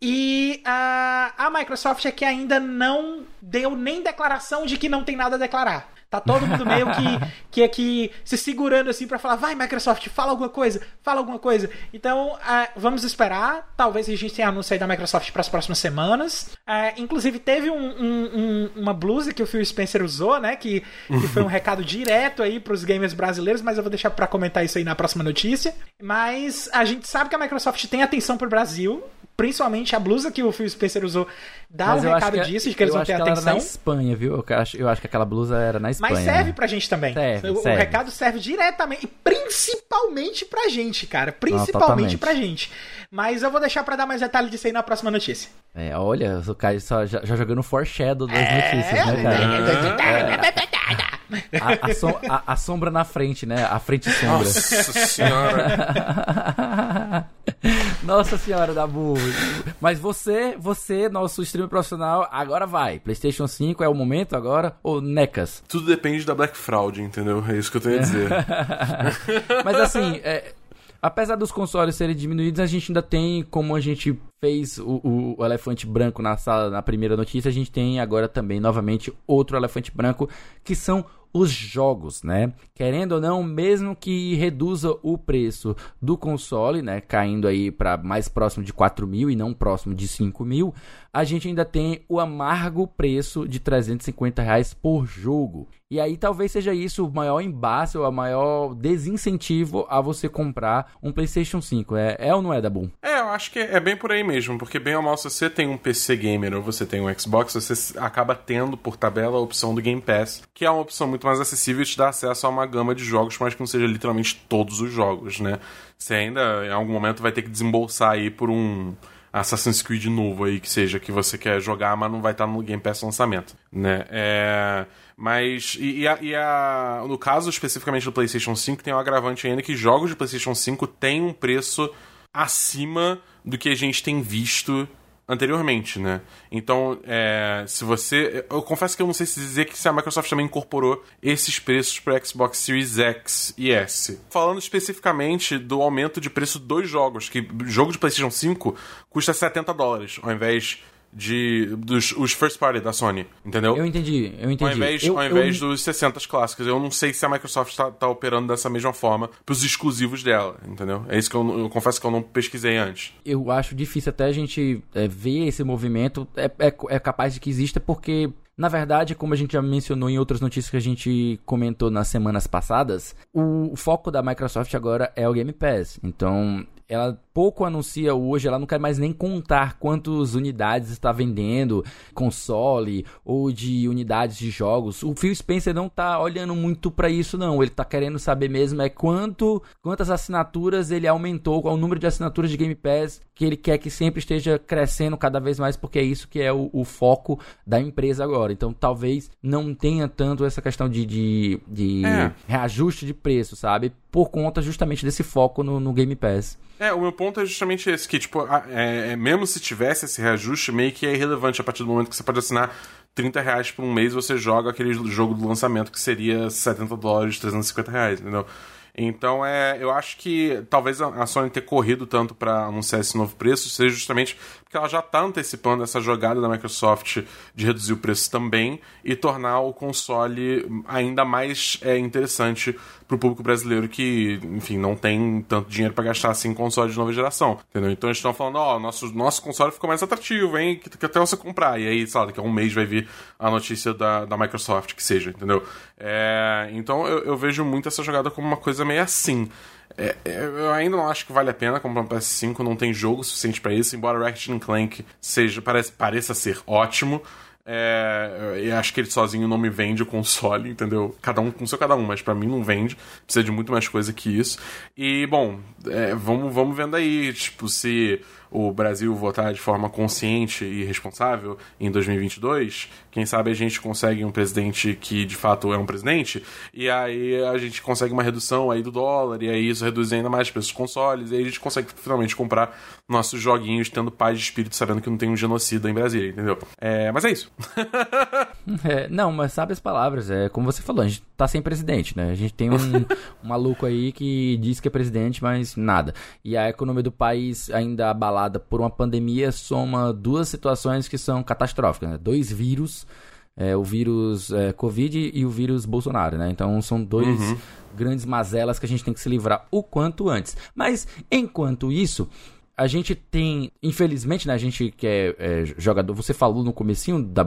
Speaker 3: E a, a Microsoft é que ainda não deu nem declaração de que não tem nada a declarar. Tá todo mundo meio que, que aqui se segurando assim para falar, vai Microsoft, fala alguma coisa, fala alguma coisa. Então, uh, vamos esperar. Talvez a gente tenha anúncio aí da Microsoft para as próximas semanas. Uh, inclusive, teve um, um, um, uma blusa que o Phil Spencer usou, né? Que, que foi um recado direto aí pros gamers brasileiros, mas eu vou deixar para comentar isso aí na próxima notícia. Mas a gente sabe que a Microsoft tem atenção pro Brasil principalmente a blusa que o Phil Spencer usou dá Mas um recado disso, de que eles vão ter atenção. Era
Speaker 1: na Espanha, viu? Eu acho, eu acho que aquela blusa era na Espanha.
Speaker 3: Mas serve pra gente também.
Speaker 1: Serve,
Speaker 3: o,
Speaker 1: serve.
Speaker 3: o recado serve diretamente, e principalmente pra gente, cara. Principalmente Não, pra gente. Mas eu vou deixar pra dar mais detalhes disso aí na próxima notícia.
Speaker 1: É, olha, o Caio só já, já jogando foreshadow das é... notícias, né, cara? É... A, a, som, a, a, sombra na frente, né? A frente sombra.
Speaker 2: Nossa senhora.
Speaker 1: Nossa senhora da burro. Mas você, você, nosso streamer profissional, agora vai. PlayStation 5 é o momento agora ou necas?
Speaker 2: Tudo depende da Black Fraud, entendeu? É isso que eu tenho a dizer.
Speaker 1: Mas assim, é, apesar dos consoles serem diminuídos, a gente ainda tem, como a gente fez o, o, elefante branco na sala na primeira notícia, a gente tem agora também novamente outro elefante branco, que são os jogos, né? Querendo ou não, mesmo que reduza o preço do console, né? Caindo aí para mais próximo de 4 mil e não próximo de 5 mil, a gente ainda tem o amargo preço de 350 reais por jogo. E aí talvez seja isso o maior embate a maior desincentivo a você comprar um PlayStation 5. É, é ou não é, Dabu?
Speaker 2: É, eu acho que é bem por aí mesmo, porque bem ou mal, se você tem um PC gamer ou você tem um Xbox, você acaba tendo por tabela a opção do Game Pass, que é uma opção muito mais acessível e te dá acesso a uma gama de jogos, mas que não seja literalmente todos os jogos, né? Você ainda, em algum momento, vai ter que desembolsar aí por um Assassin's Creed novo aí, que seja, que você quer jogar, mas não vai estar no Game Pass lançamento, né? É... Mas, e, e, a, e a, no caso especificamente do PlayStation 5, tem um agravante ainda que jogos de PlayStation 5 têm um preço acima do que a gente tem visto anteriormente, né? Então, é, se você. Eu confesso que eu não sei se dizer que se a Microsoft também incorporou esses preços para Xbox Series X e S. Falando especificamente do aumento de preço dos jogos, que jogo de PlayStation 5 custa 70 dólares, ao invés de dos os first party da Sony, entendeu?
Speaker 1: Eu entendi, eu entendi.
Speaker 2: Ao invés,
Speaker 1: eu,
Speaker 2: ao invés eu... dos 60 clássicos. Eu não sei se a Microsoft está tá operando dessa mesma forma pros exclusivos dela, entendeu? É isso que eu, eu, confesso que eu não pesquisei antes.
Speaker 1: Eu acho difícil até a gente é, ver esse movimento. É, é, é capaz de que exista porque na verdade, como a gente já mencionou em outras notícias que a gente comentou nas semanas passadas, o foco da Microsoft agora é o Game Pass. Então, ela pouco anuncia hoje, ela não quer mais nem contar quantas unidades está vendendo, console ou de unidades de jogos. O Phil Spencer não está olhando muito para isso não, ele está querendo saber mesmo é quanto quantas assinaturas ele aumentou, qual o número de assinaturas de Game Pass que ele quer que sempre esteja crescendo cada vez mais, porque é isso que é o, o foco da empresa agora. Então talvez não tenha tanto essa questão de, de, de é. reajuste de preço, sabe? Por conta justamente desse foco no, no Game Pass.
Speaker 2: É, o meu ponto é justamente esse, que, tipo, é, é, mesmo se tivesse esse reajuste, meio que é irrelevante a partir do momento que você pode assinar 30 reais por um mês você joga aquele jogo do lançamento que seria 70 dólares, 350 reais, entendeu? Então, é, eu acho que talvez a Sony ter corrido tanto para anunciar esse novo preço seja justamente porque ela já está antecipando essa jogada da Microsoft de reduzir o preço também e tornar o console ainda mais é, interessante para o público brasileiro que, enfim, não tem tanto dinheiro para gastar assim em console de nova geração, entendeu? Então eles estão falando, ó, oh, nosso, nosso console ficou mais atrativo, hein, que, que até você comprar. E aí, sei lá, daqui a um mês vai vir a notícia da, da Microsoft, que seja, entendeu? É, então eu, eu vejo muito essa jogada como uma coisa meio assim. É, é eu ainda não acho que vale a pena comprar um PS5, não tem jogo suficiente para isso, embora Ratchet Clank seja, parece, pareça ser ótimo. É, eu acho que ele sozinho não me vende o console, entendeu? Cada um com seu cada um, mas para mim não vende. Precisa de muito mais coisa que isso. E, bom, é, vamos, vamos vendo aí, tipo, se o Brasil votar de forma consciente e responsável em 2022, quem sabe a gente consegue um presidente que de fato é um presidente, e aí a gente consegue uma redução aí do dólar, e aí isso reduz ainda mais os preços dos consoles, e aí a gente consegue finalmente comprar nossos joguinhos tendo paz de espírito, sabendo que não tem um genocida em Brasília, entendeu? É, mas é isso.
Speaker 1: é, não, mas sabe as palavras, é como você falou, a gente tá sem presidente, né? A gente tem um, um maluco aí que diz que é presidente, mas nada. E a economia do país ainda abalada por uma pandemia soma duas situações que são catastróficas, né? Dois vírus É, o vírus é, Covid e o vírus Bolsonaro, né? Então são dois uhum. grandes mazelas que a gente tem que se livrar o quanto antes. Mas enquanto isso, a gente tem, infelizmente, né, a gente que é, é, jogador, você falou no comecinho da,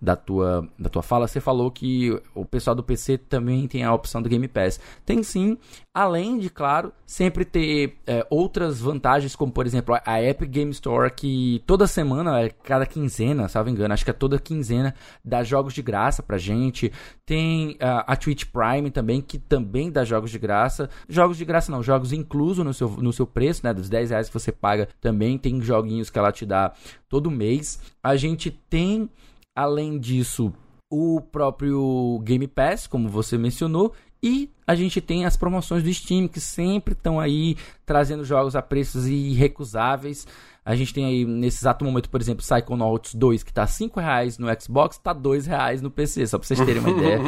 Speaker 1: da, tua, da tua fala, você falou que o pessoal do PC também tem a opção do Game Pass. Tem sim, além de, claro, sempre ter é, outras vantagens, como por exemplo a Epic Game Store, que toda semana, é cada quinzena, salvo engano, acho que é toda quinzena, dá jogos de graça pra gente. Tem a Twitch Prime também, que também dá jogos de graça. Jogos de graça não, jogos incluso no seu, no seu preço, né, dos 10 reais que você paga também tem joguinhos que ela te dá todo mês. A gente tem, além disso, o próprio Game Pass, como você mencionou, e a gente tem as promoções do Steam, que sempre estão aí trazendo jogos a preços irrecusáveis. A gente tem aí, nesse exato momento, por exemplo, Psychonauts 2, que tá 5 reais no Xbox, tá 2 reais no PC, só pra vocês terem uma ideia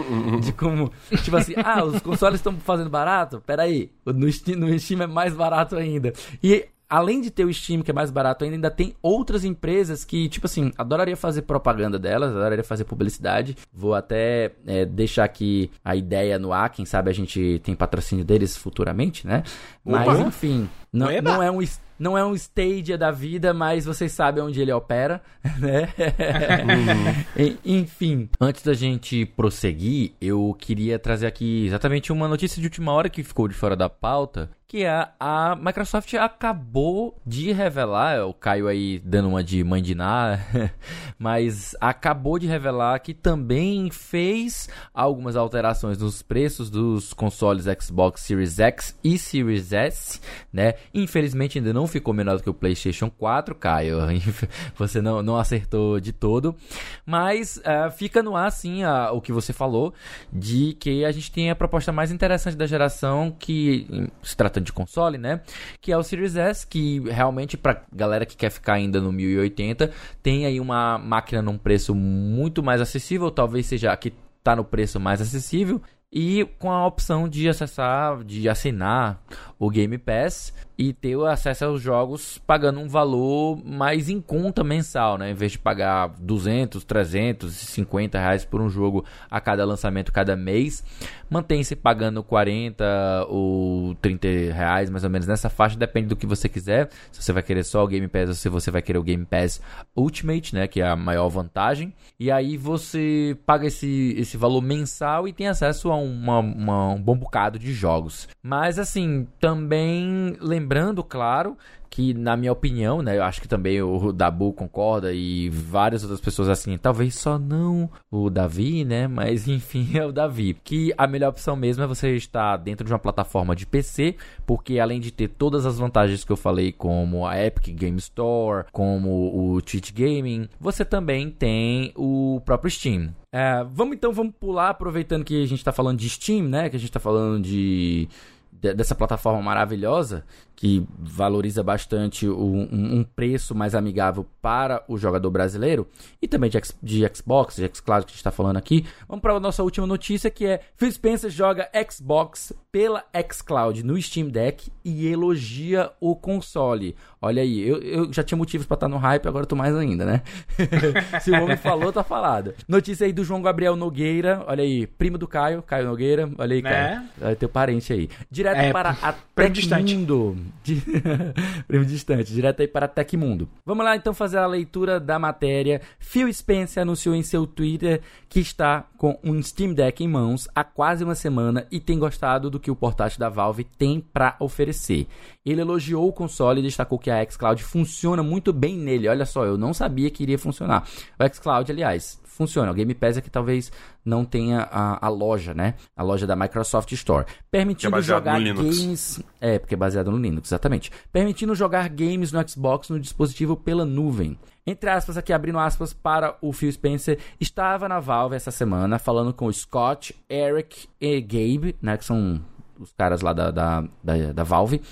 Speaker 1: de como... Tipo assim, ah, os consoles estão fazendo barato? Pera aí, no Steam, no Steam é mais barato ainda. E além de ter o Steam, que é mais barato ainda, ainda tem outras empresas que, tipo assim, adoraria fazer propaganda delas, adoraria fazer publicidade. Vou até é, deixar aqui a ideia no ar, quem sabe a gente tem patrocínio deles futuramente, né? Mas, Opa. enfim, não, não é um não é um Stadia da vida, mas vocês sabem onde ele opera, né? Uhum. Enfim, antes da gente prosseguir, eu queria trazer aqui exatamente uma notícia de última hora que ficou de fora da pauta, que é a Microsoft acabou de revelar, o Caio aí dando uma de mandinar, mas acabou de revelar que também fez algumas alterações nos preços dos consoles Xbox Series X e Series S, né? Infelizmente ainda não ficou menor do que o PlayStation 4, Caio. Você não, não acertou de todo. Mas uh, fica no ar, sim, uh, o que você falou, de que a gente tem a proposta mais interessante da geração, que se tratando de console, né? Que é o Series S, que realmente, pra galera que quer ficar ainda no 1080, tem aí uma máquina num preço muito mais acessível, talvez seja a que tá no preço mais acessível e com a opção de acessar, de assinar o Game Pass e ter acesso aos jogos pagando um valor mais em conta mensal, né? Em vez de pagar 200, 350 reais por um jogo a cada lançamento, cada mês, mantém-se pagando 40 ou 30 reais, mais ou menos nessa faixa, depende do que você quiser. Se você vai querer só o Game Pass ou se você vai querer o Game Pass Ultimate, né? Que é a maior vantagem. E aí você paga esse, esse valor mensal e tem acesso a uma, uma, um bom bocado de jogos. Mas assim, também lembrando, claro, que na minha opinião, né, eu acho que também o Dabu concorda e várias outras pessoas assim, talvez só não o Davi, né, mas enfim, é o Davi, que a melhor opção mesmo é você estar dentro de uma plataforma de PC, porque além de ter todas as vantagens que eu falei, como a Epic Game Store, como o Twitch Gaming, você também tem o próprio Steam. É, vamos então, vamos pular, aproveitando que a gente está falando de Steam, né, que a gente está falando de dessa plataforma maravilhosa que valoriza bastante um, um, preço mais amigável para o jogador brasileiro e também de, de Xbox, de Xcloud que a gente está falando aqui. Vamos para a nossa última notícia que é Phil Spencer joga Xbox pela Xcloud no Steam Deck e elogia o console. Olha aí, eu, eu já tinha motivos para estar no hype, agora tô mais ainda, né? Se o homem falou, tá falado. Notícia aí do João Gabriel Nogueira, olha aí, primo do Caio, Caio Nogueira, olha aí, né? Caio. É teu parente aí. Direto é, para a Tecmundo. De... distante, direto aí para Tecmundo. Vamos lá então fazer a leitura da matéria. Phil Spencer anunciou em seu Twitter que está com um Steam Deck em mãos há quase uma semana e tem gostado do que o portátil da Valve tem para oferecer. Ele elogiou o console e destacou que a xCloud funciona muito bem nele. Olha só, eu não sabia que iria funcionar. O xCloud, aliás, funciona. O Game Pass é que talvez não tenha a, a loja, né? A loja da Microsoft Store. Permitindo é jogar games. É, porque é baseado no Linux, exatamente. Permitindo jogar games no Xbox no dispositivo pela nuvem. Entre aspas, aqui abrindo aspas para o Phil Spencer, estava na Valve essa semana falando com o Scott, Eric e Gabe, né? Que são os caras lá da, da, da, da Valve.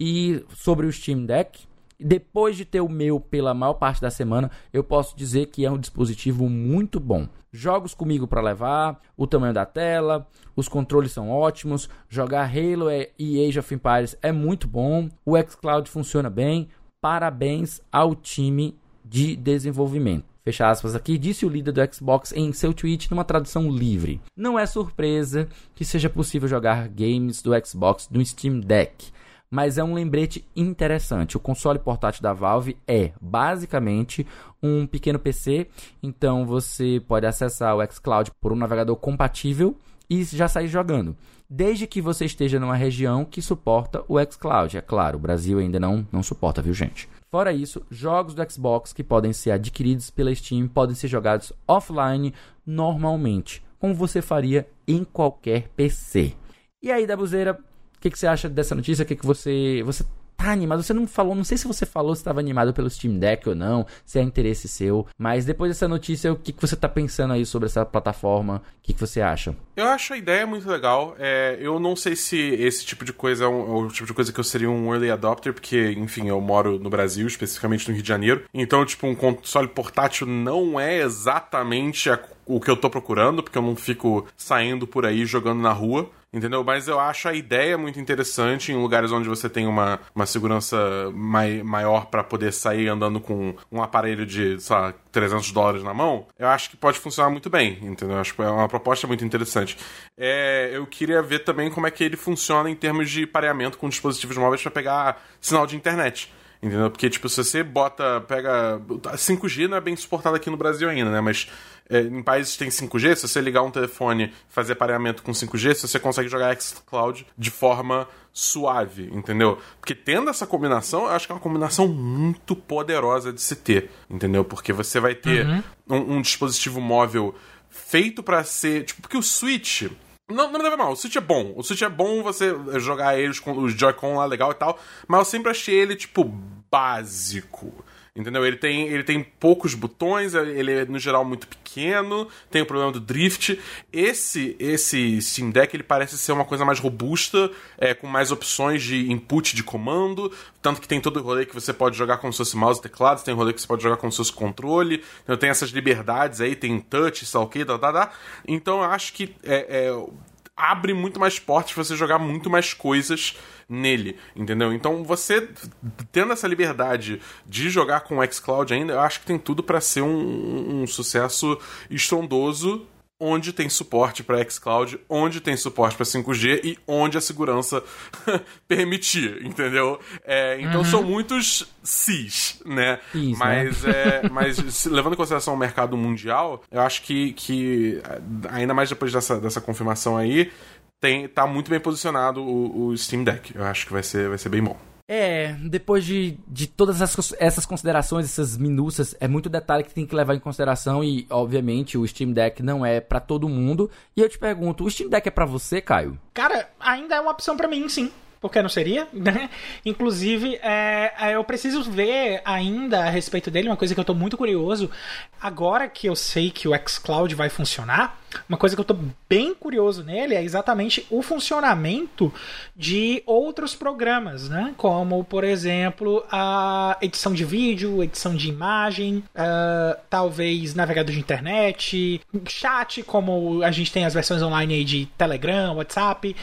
Speaker 1: E sobre o Steam Deck, depois de ter o meu pela maior parte da semana, eu posso dizer que é um dispositivo muito bom. Jogos comigo para levar, o tamanho da tela, os controles são ótimos, jogar Halo e Age of Empires é muito bom, o xCloud funciona bem. Parabéns ao time de desenvolvimento. Fecha aspas aqui, disse o líder do Xbox em seu tweet numa tradução livre. Não é surpresa que seja possível jogar games do Xbox no Steam Deck, mas é um lembrete interessante. O console portátil da Valve é basicamente um pequeno PC, então você pode acessar o xCloud por um navegador compatível e já sair jogando. Desde que você esteja numa região que suporta o xCloud. É claro, o Brasil ainda não, não suporta, viu, gente? Fora isso, jogos do Xbox que podem ser adquiridos pela Steam podem ser jogados offline normalmente, como você faria em qualquer PC. E aí, Dabuzeira, o que, que, você acha dessa notícia? O que, que você. Você tá animado? Você não falou, não sei se você falou se estava animado pelo Steam Deck ou não, se é interesse seu, mas depois dessa notícia, o que, que você tá pensando aí sobre essa plataforma? O que, que você acha?
Speaker 2: Eu acho a ideia muito legal. É, eu não sei se esse tipo de coisa é, um, é o tipo de coisa que eu seria um early adopter, porque, enfim, eu moro no Brasil, especificamente no Rio de Janeiro. Então, tipo, um console portátil não é exatamente a, o que eu tô procurando, porque eu não fico saindo por aí jogando na rua entendeu? Mas eu acho a ideia muito interessante em lugares onde você tem uma, uma segurança mai, maior para poder sair andando com um aparelho de, sei lá, 300 dólares na mão. Eu acho que pode funcionar muito bem, entendeu? Eu acho que é uma proposta muito interessante. É, eu queria ver também como é que ele funciona em termos de pareamento com dispositivos móveis para pegar sinal de internet. Entendeu? Porque, tipo, se você bota, pega. 5G não é bem suportado aqui no Brasil ainda, né? Mas é, em países que tem 5G, se você ligar um telefone fazer pareamento com 5G, você consegue jogar xCloud de forma suave, entendeu? Porque tendo essa combinação, eu acho que é uma combinação muito poderosa de se ter, entendeu? Porque você vai ter uhum. um, um dispositivo móvel feito para ser. Tipo, porque o Switch. Não, não me leva mal, o Switch é bom. O Switch é bom você jogar eles com os Joy-Con lá legal e tal, mas eu sempre achei ele, tipo, básico. Entendeu? Ele tem, ele tem poucos botões, ele é no geral muito pequeno, tem o problema do drift. Esse esse Steam Deck ele parece ser uma coisa mais robusta, é, com mais opções de input de comando, tanto que tem todo o rolê que você pode jogar como se fosse mouse e teclado, tem rolê que você pode jogar como se fosse controle, então tem essas liberdades aí, tem touch, lá o que, tá. Então eu acho que é, é, abre muito mais portas pra você jogar muito mais coisas nele, entendeu? Então você tendo essa liberdade de jogar com o xCloud ainda, eu acho que tem tudo para ser um, um sucesso estrondoso onde tem suporte para xCloud, onde tem suporte para 5G e onde a segurança permitir, entendeu? É, então uhum. são muitos cis, né? Isso, mas, né? É, mas levando em consideração o mercado mundial, eu acho que, que ainda mais depois dessa, dessa confirmação aí, tem, tá muito bem posicionado o, o Steam Deck. Eu acho que vai ser, vai ser bem bom.
Speaker 1: É, depois de, de todas essas, considerações, essas minúcias, é muito detalhe que tem que levar em consideração e, obviamente, o Steam Deck não é para todo mundo. E eu te pergunto, o Steam Deck é para você, Caio?
Speaker 3: Cara, ainda é uma opção para mim, sim porque não seria, né? Inclusive, é, é, eu preciso ver ainda a respeito dele, uma coisa que eu tô muito curioso. Agora que eu sei que o xCloud vai funcionar, uma coisa que eu tô bem curioso nele é exatamente o funcionamento de outros programas, né? Como, por exemplo, a edição de vídeo, edição de imagem, uh, talvez navegador de internet, chat, como a gente tem as versões online aí de Telegram, WhatsApp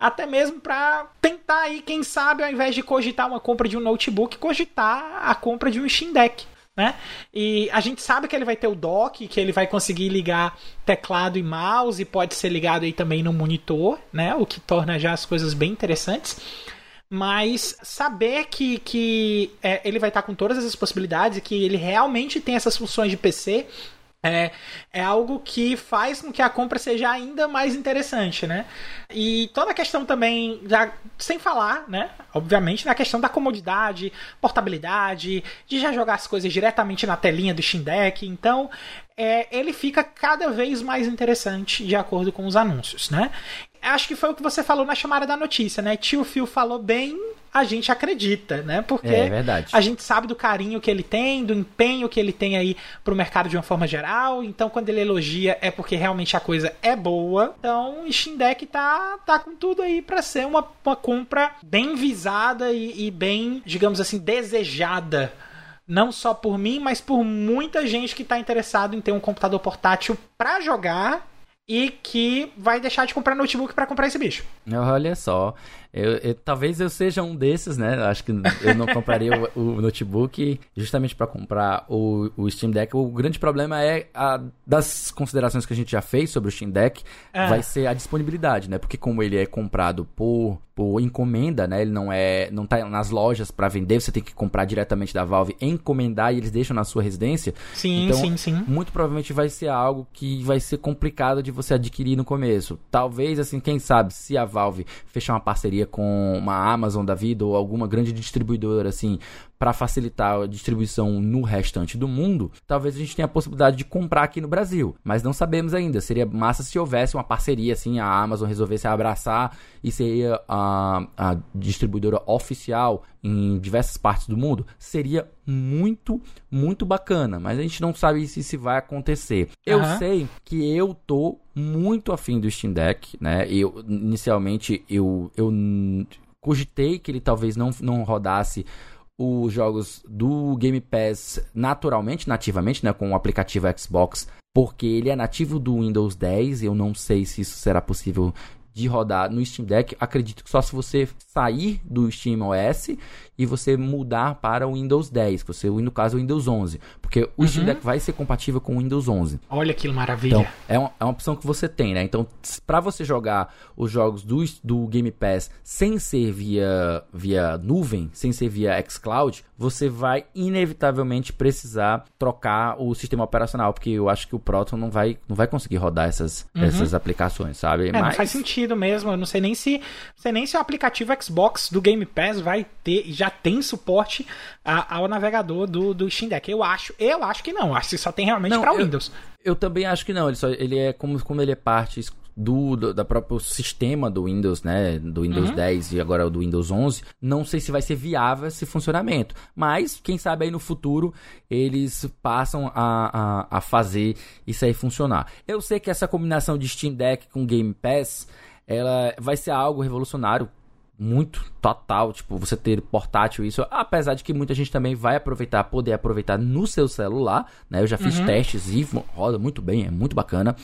Speaker 3: até mesmo para tentar aí, quem sabe, ao invés de cogitar uma compra de um notebook, cogitar a compra de um Steam Deck. Né? E a gente sabe que ele vai ter o dock, que ele vai conseguir ligar teclado e mouse, e pode ser ligado aí também no monitor, né? O que torna já as coisas bem interessantes. Mas saber que, que é, ele vai estar com todas essas possibilidades e que ele realmente tem essas funções de PC é, é algo que faz com que a compra seja ainda mais interessante, né? E toda a questão também, já, sem falar, né? Obviamente, na questão da comodidade, portabilidade, de já jogar as coisas diretamente na telinha do Steam Deck. Então, é, ele fica cada vez mais interessante de acordo com os anúncios, né? Acho que foi o que você falou na chamada da notícia, né? Tio Phil falou bem, a gente acredita, né? Porque
Speaker 1: é,
Speaker 3: a gente sabe do carinho que ele tem, do empenho que ele tem aí pro mercado de uma forma geral. Então, quando ele elogia, é porque realmente a coisa é boa. Então, o Steam Deck tá, tá com tudo aí para ser uma, uma compra bem visada e, e bem, digamos assim, desejada não só por mim, mas por muita gente que está interessado em ter um computador portátil para jogar e que vai deixar de comprar notebook para comprar esse bicho.
Speaker 1: Olha só. Eu, eu, talvez eu seja um desses, né? Acho que eu não compraria o, o, notebook justamente para comprar o, o, Steam Deck. O grande problema é a, das considerações que a gente já fez sobre o Steam Deck, é. vai ser a disponibilidade, né? Porque como ele é comprado por por encomenda, né? Ele não é, não tá nas lojas para vender, você tem que comprar diretamente da Valve, encomendar e eles deixam na sua residência.
Speaker 3: Sim, então, sim, sim.
Speaker 1: Muito provavelmente vai ser algo que vai ser complicado de você adquirir no começo. Talvez assim, quem sabe, se a Valve fechar uma parceria com uma Amazon da vida ou alguma grande distribuidora assim, para facilitar a distribuição no restante do mundo, talvez a gente tenha a possibilidade de comprar aqui no Brasil, mas não sabemos ainda. Seria massa se houvesse uma parceria assim, a Amazon resolvesse abraçar e seria a, a distribuidora oficial em diversas partes do mundo, seria muito, muito bacana, mas a gente não sabe se isso vai acontecer. Eu uhum. sei que eu tô muito afim do Steam Deck, né? Eu inicialmente eu eu cogitei que ele talvez não, não rodasse os jogos do Game Pass naturalmente, nativamente, né, com o aplicativo Xbox, porque ele é nativo do Windows 10. Eu não sei se isso será possível de rodar no Steam Deck. Acredito que só se você sair do Steam OS e você mudar para o Windows 10, que você, no caso, o Windows 11. Porque o uhum. Steam Deck vai ser compatível com o Windows 11.
Speaker 3: Olha que maravilha.
Speaker 1: Então, é uma, é uma opção que você tem, né? Então, para você jogar os jogos do, do Game Pass sem ser via, via nuvem, sem ser via xCloud, você vai inevitavelmente precisar trocar o sistema operacional, porque eu acho que o Proton não vai, não vai conseguir rodar essas, uhum. essas aplicações, sabe?
Speaker 3: É, Mas... não faz sentido mesmo. Eu não sei nem se, não sei nem se o aplicativo Xbox do Game Pass vai ter, já tem suporte a, ao navegador do, do Steam Deck. Eu acho, eu acho que não. Acho que só tem realmente para Windows.
Speaker 1: Eu também acho que não. Ele, só, ele é como, como ele é parte do, do da próprio sistema do Windows, né, do Windows uhum. 10 e agora do Windows 11, não sei se vai ser viável esse funcionamento, mas quem sabe aí no futuro eles passam a, a, a fazer isso aí funcionar. Eu sei que essa combinação de Steam Deck com Game Pass, ela vai ser algo revolucionário muito total, tipo, você ter portátil isso, apesar de que muita gente também vai aproveitar, poder aproveitar no seu celular, né? Eu já fiz uhum. testes e roda muito bem, é muito bacana.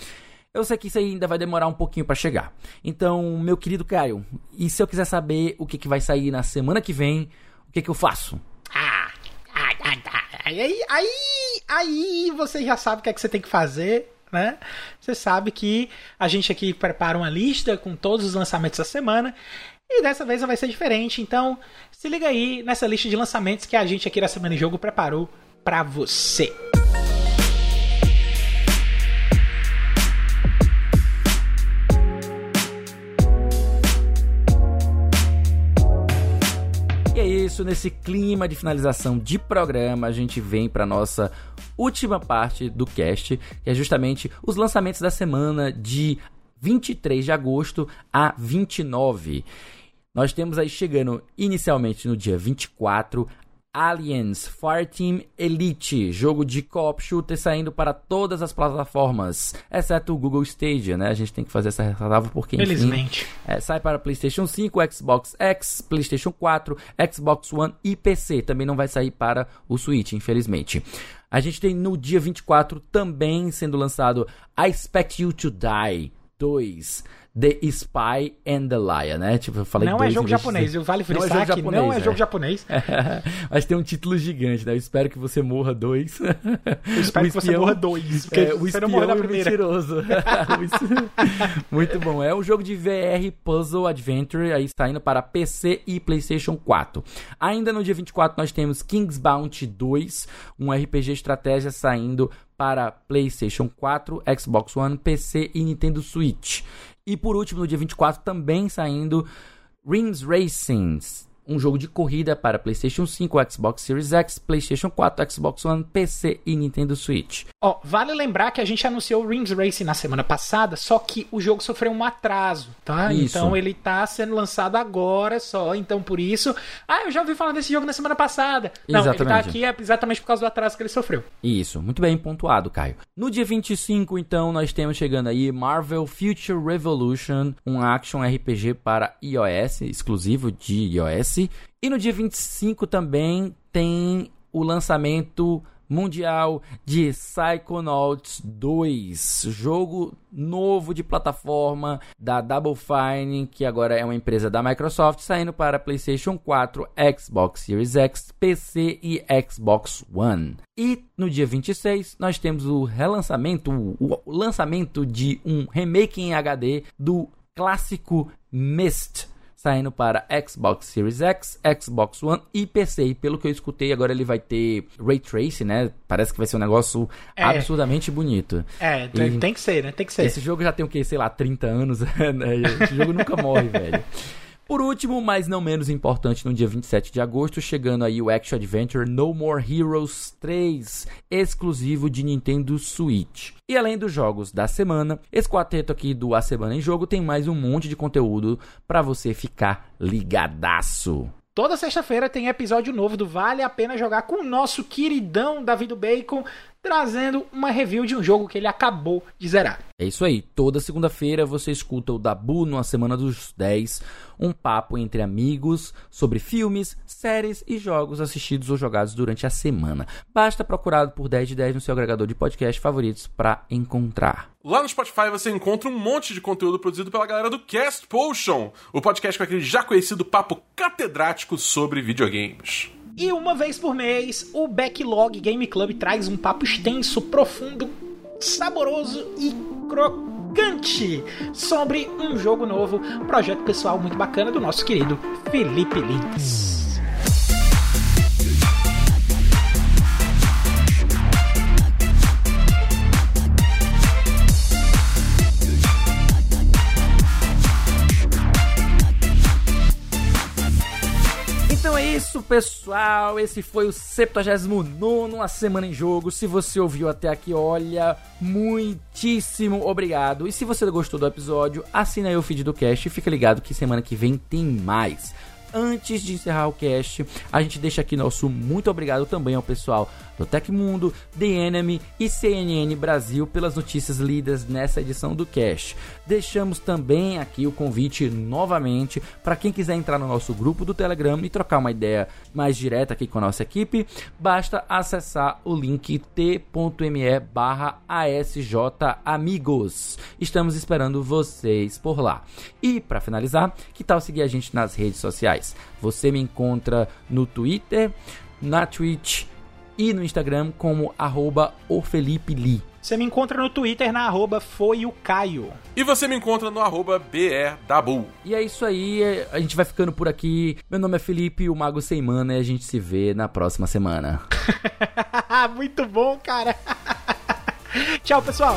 Speaker 1: Eu sei que isso aí ainda vai demorar um pouquinho para chegar. Então, meu querido Caio, e se eu quiser saber o que, que vai sair na semana que vem, o que, que eu faço?
Speaker 3: Ah, aí, aí, aí, aí você já sabe o que é que você tem que fazer né? Você sabe que a gente aqui prepara uma lista com todos os lançamentos da semana e dessa vez vai ser diferente. Então, se liga aí nessa lista de lançamentos que a gente aqui da Semana em Jogo preparou para você.
Speaker 1: E é isso, nesse clima de finalização de programa, a gente vem para nossa última parte do cast, que é justamente os lançamentos da semana de 23 de agosto a 29. Nós temos aí chegando inicialmente no dia 24 Aliens Fireteam Elite, jogo de co-op shooter saindo para todas as plataformas, exceto o Google Stadia, né? A gente tem que fazer essa ressalva porque,
Speaker 3: enfim, Felizmente.
Speaker 1: É, sai para PlayStation 5, Xbox X, PlayStation 4, Xbox One e PC. Também não vai sair para o Switch, infelizmente. A gente tem no dia 24 também sendo lançado I Expect You to Die 2. The Spy and the Liar, né? Tipo, eu falei
Speaker 3: Não é jogo japonês, o vale frisar não é jogo japonês, não é, é jogo japonês.
Speaker 1: Mas tem um título gigante, né? Eu espero que você morra dois.
Speaker 3: Eu espero que você morra dois,
Speaker 1: porque é, o você não morreu na primeira. mentiroso. Muito bom. É um jogo de VR Puzzle Adventure, aí está indo para PC e PlayStation 4. Ainda no dia 24 nós temos King's Bounty 2, um RPG estratégia saindo para PlayStation 4, Xbox One, PC e Nintendo Switch. E por último, no dia 24, também saindo Rings Racing, um jogo de corrida para PlayStation 5, Xbox Series X, PlayStation 4, Xbox One, PC e Nintendo Switch.
Speaker 3: Ó, oh, vale lembrar que a gente anunciou o Rings Racing na semana passada, só que o jogo sofreu um atraso, tá? Isso. Então ele tá sendo lançado agora só, então por isso. Ah, eu já ouvi falar desse jogo na semana passada. Não, exatamente. ele tá aqui é exatamente por causa do atraso que ele sofreu.
Speaker 1: Isso, muito bem pontuado, Caio. No dia 25, então, nós temos chegando aí Marvel Future Revolution, um action RPG para iOS, exclusivo de iOS. E no dia 25 também tem o lançamento mundial de Psychonauts 2, jogo novo de plataforma da Double Fine, que agora é uma empresa da Microsoft, saindo para PlayStation 4, Xbox Series X, PC e Xbox One. E no dia 26 nós temos o relançamento, o lançamento de um remake em HD do clássico Myst saindo para Xbox Series X, Xbox One e PC. E pelo que eu escutei, agora ele vai ter Ray Tracing, né? Parece que vai ser um negócio é. absurdamente bonito.
Speaker 3: É, e tem que ser, né? Tem que ser.
Speaker 1: Esse jogo já tem o que, sei lá, 30 anos. Né? Esse jogo nunca morre, velho. Por último, mas não menos importante, no dia 27 de agosto, chegando aí o Action Adventure No More Heroes 3, exclusivo de Nintendo Switch. E além dos jogos da semana, esse quarteto aqui do A Semana em Jogo tem mais um monte de conteúdo para você ficar ligadaço.
Speaker 3: Toda sexta-feira tem episódio novo do Vale a Pena Jogar com o nosso queridão David Bacon, trazendo uma review de um jogo que ele acabou de zerar.
Speaker 1: É isso aí, toda segunda-feira você escuta o Dabu na Semana dos 10, um papo entre amigos sobre filmes, séries e jogos assistidos ou jogados durante a semana. Basta procurar por 10 de 10 no seu agregador de podcast favoritos para encontrar.
Speaker 2: Lá no Spotify você encontra um monte de conteúdo produzido pela galera do Cast Potion, o podcast com aquele já conhecido papo catedrático sobre videogames.
Speaker 3: E uma vez por mês, o Backlog Game Club traz um papo extenso, profundo, saboroso e crocante sobre um jogo novo, projeto pessoal muito bacana do nosso querido Felipe Lins.
Speaker 1: Isso, pessoal. Esse foi o 79 A Semana em Jogo. Se você ouviu até aqui, olha, muitíssimo obrigado. E se você gostou do episódio, assina aí o feed do cast e fica ligado que semana que vem tem mais antes de encerrar o cast, a gente deixa aqui nosso muito obrigado também ao pessoal do Tecmundo, The Enemy e CNN Brasil pelas notícias lidas nessa edição do cast. Deixamos também aqui o convite novamente para quem quiser entrar no nosso grupo do Telegram e trocar uma ideia mais direta aqui com a nossa equipe, basta acessar o link t.me barra amigos. Estamos esperando vocês por lá. E para finalizar, que tal seguir a gente nas redes sociais? Você me encontra no Twitter, na Twitch e no Instagram como arroba o Felipe Lee.
Speaker 3: Você me encontra no Twitter na arroba foi o Caio.
Speaker 2: E você me encontra no arroba BRDabu.
Speaker 1: E é isso aí, a gente vai ficando por aqui. Meu nome é Felipe, o Mago Sem Mana, e a gente se vê na próxima semana.
Speaker 3: Muito bom, cara. Tchau, pessoal.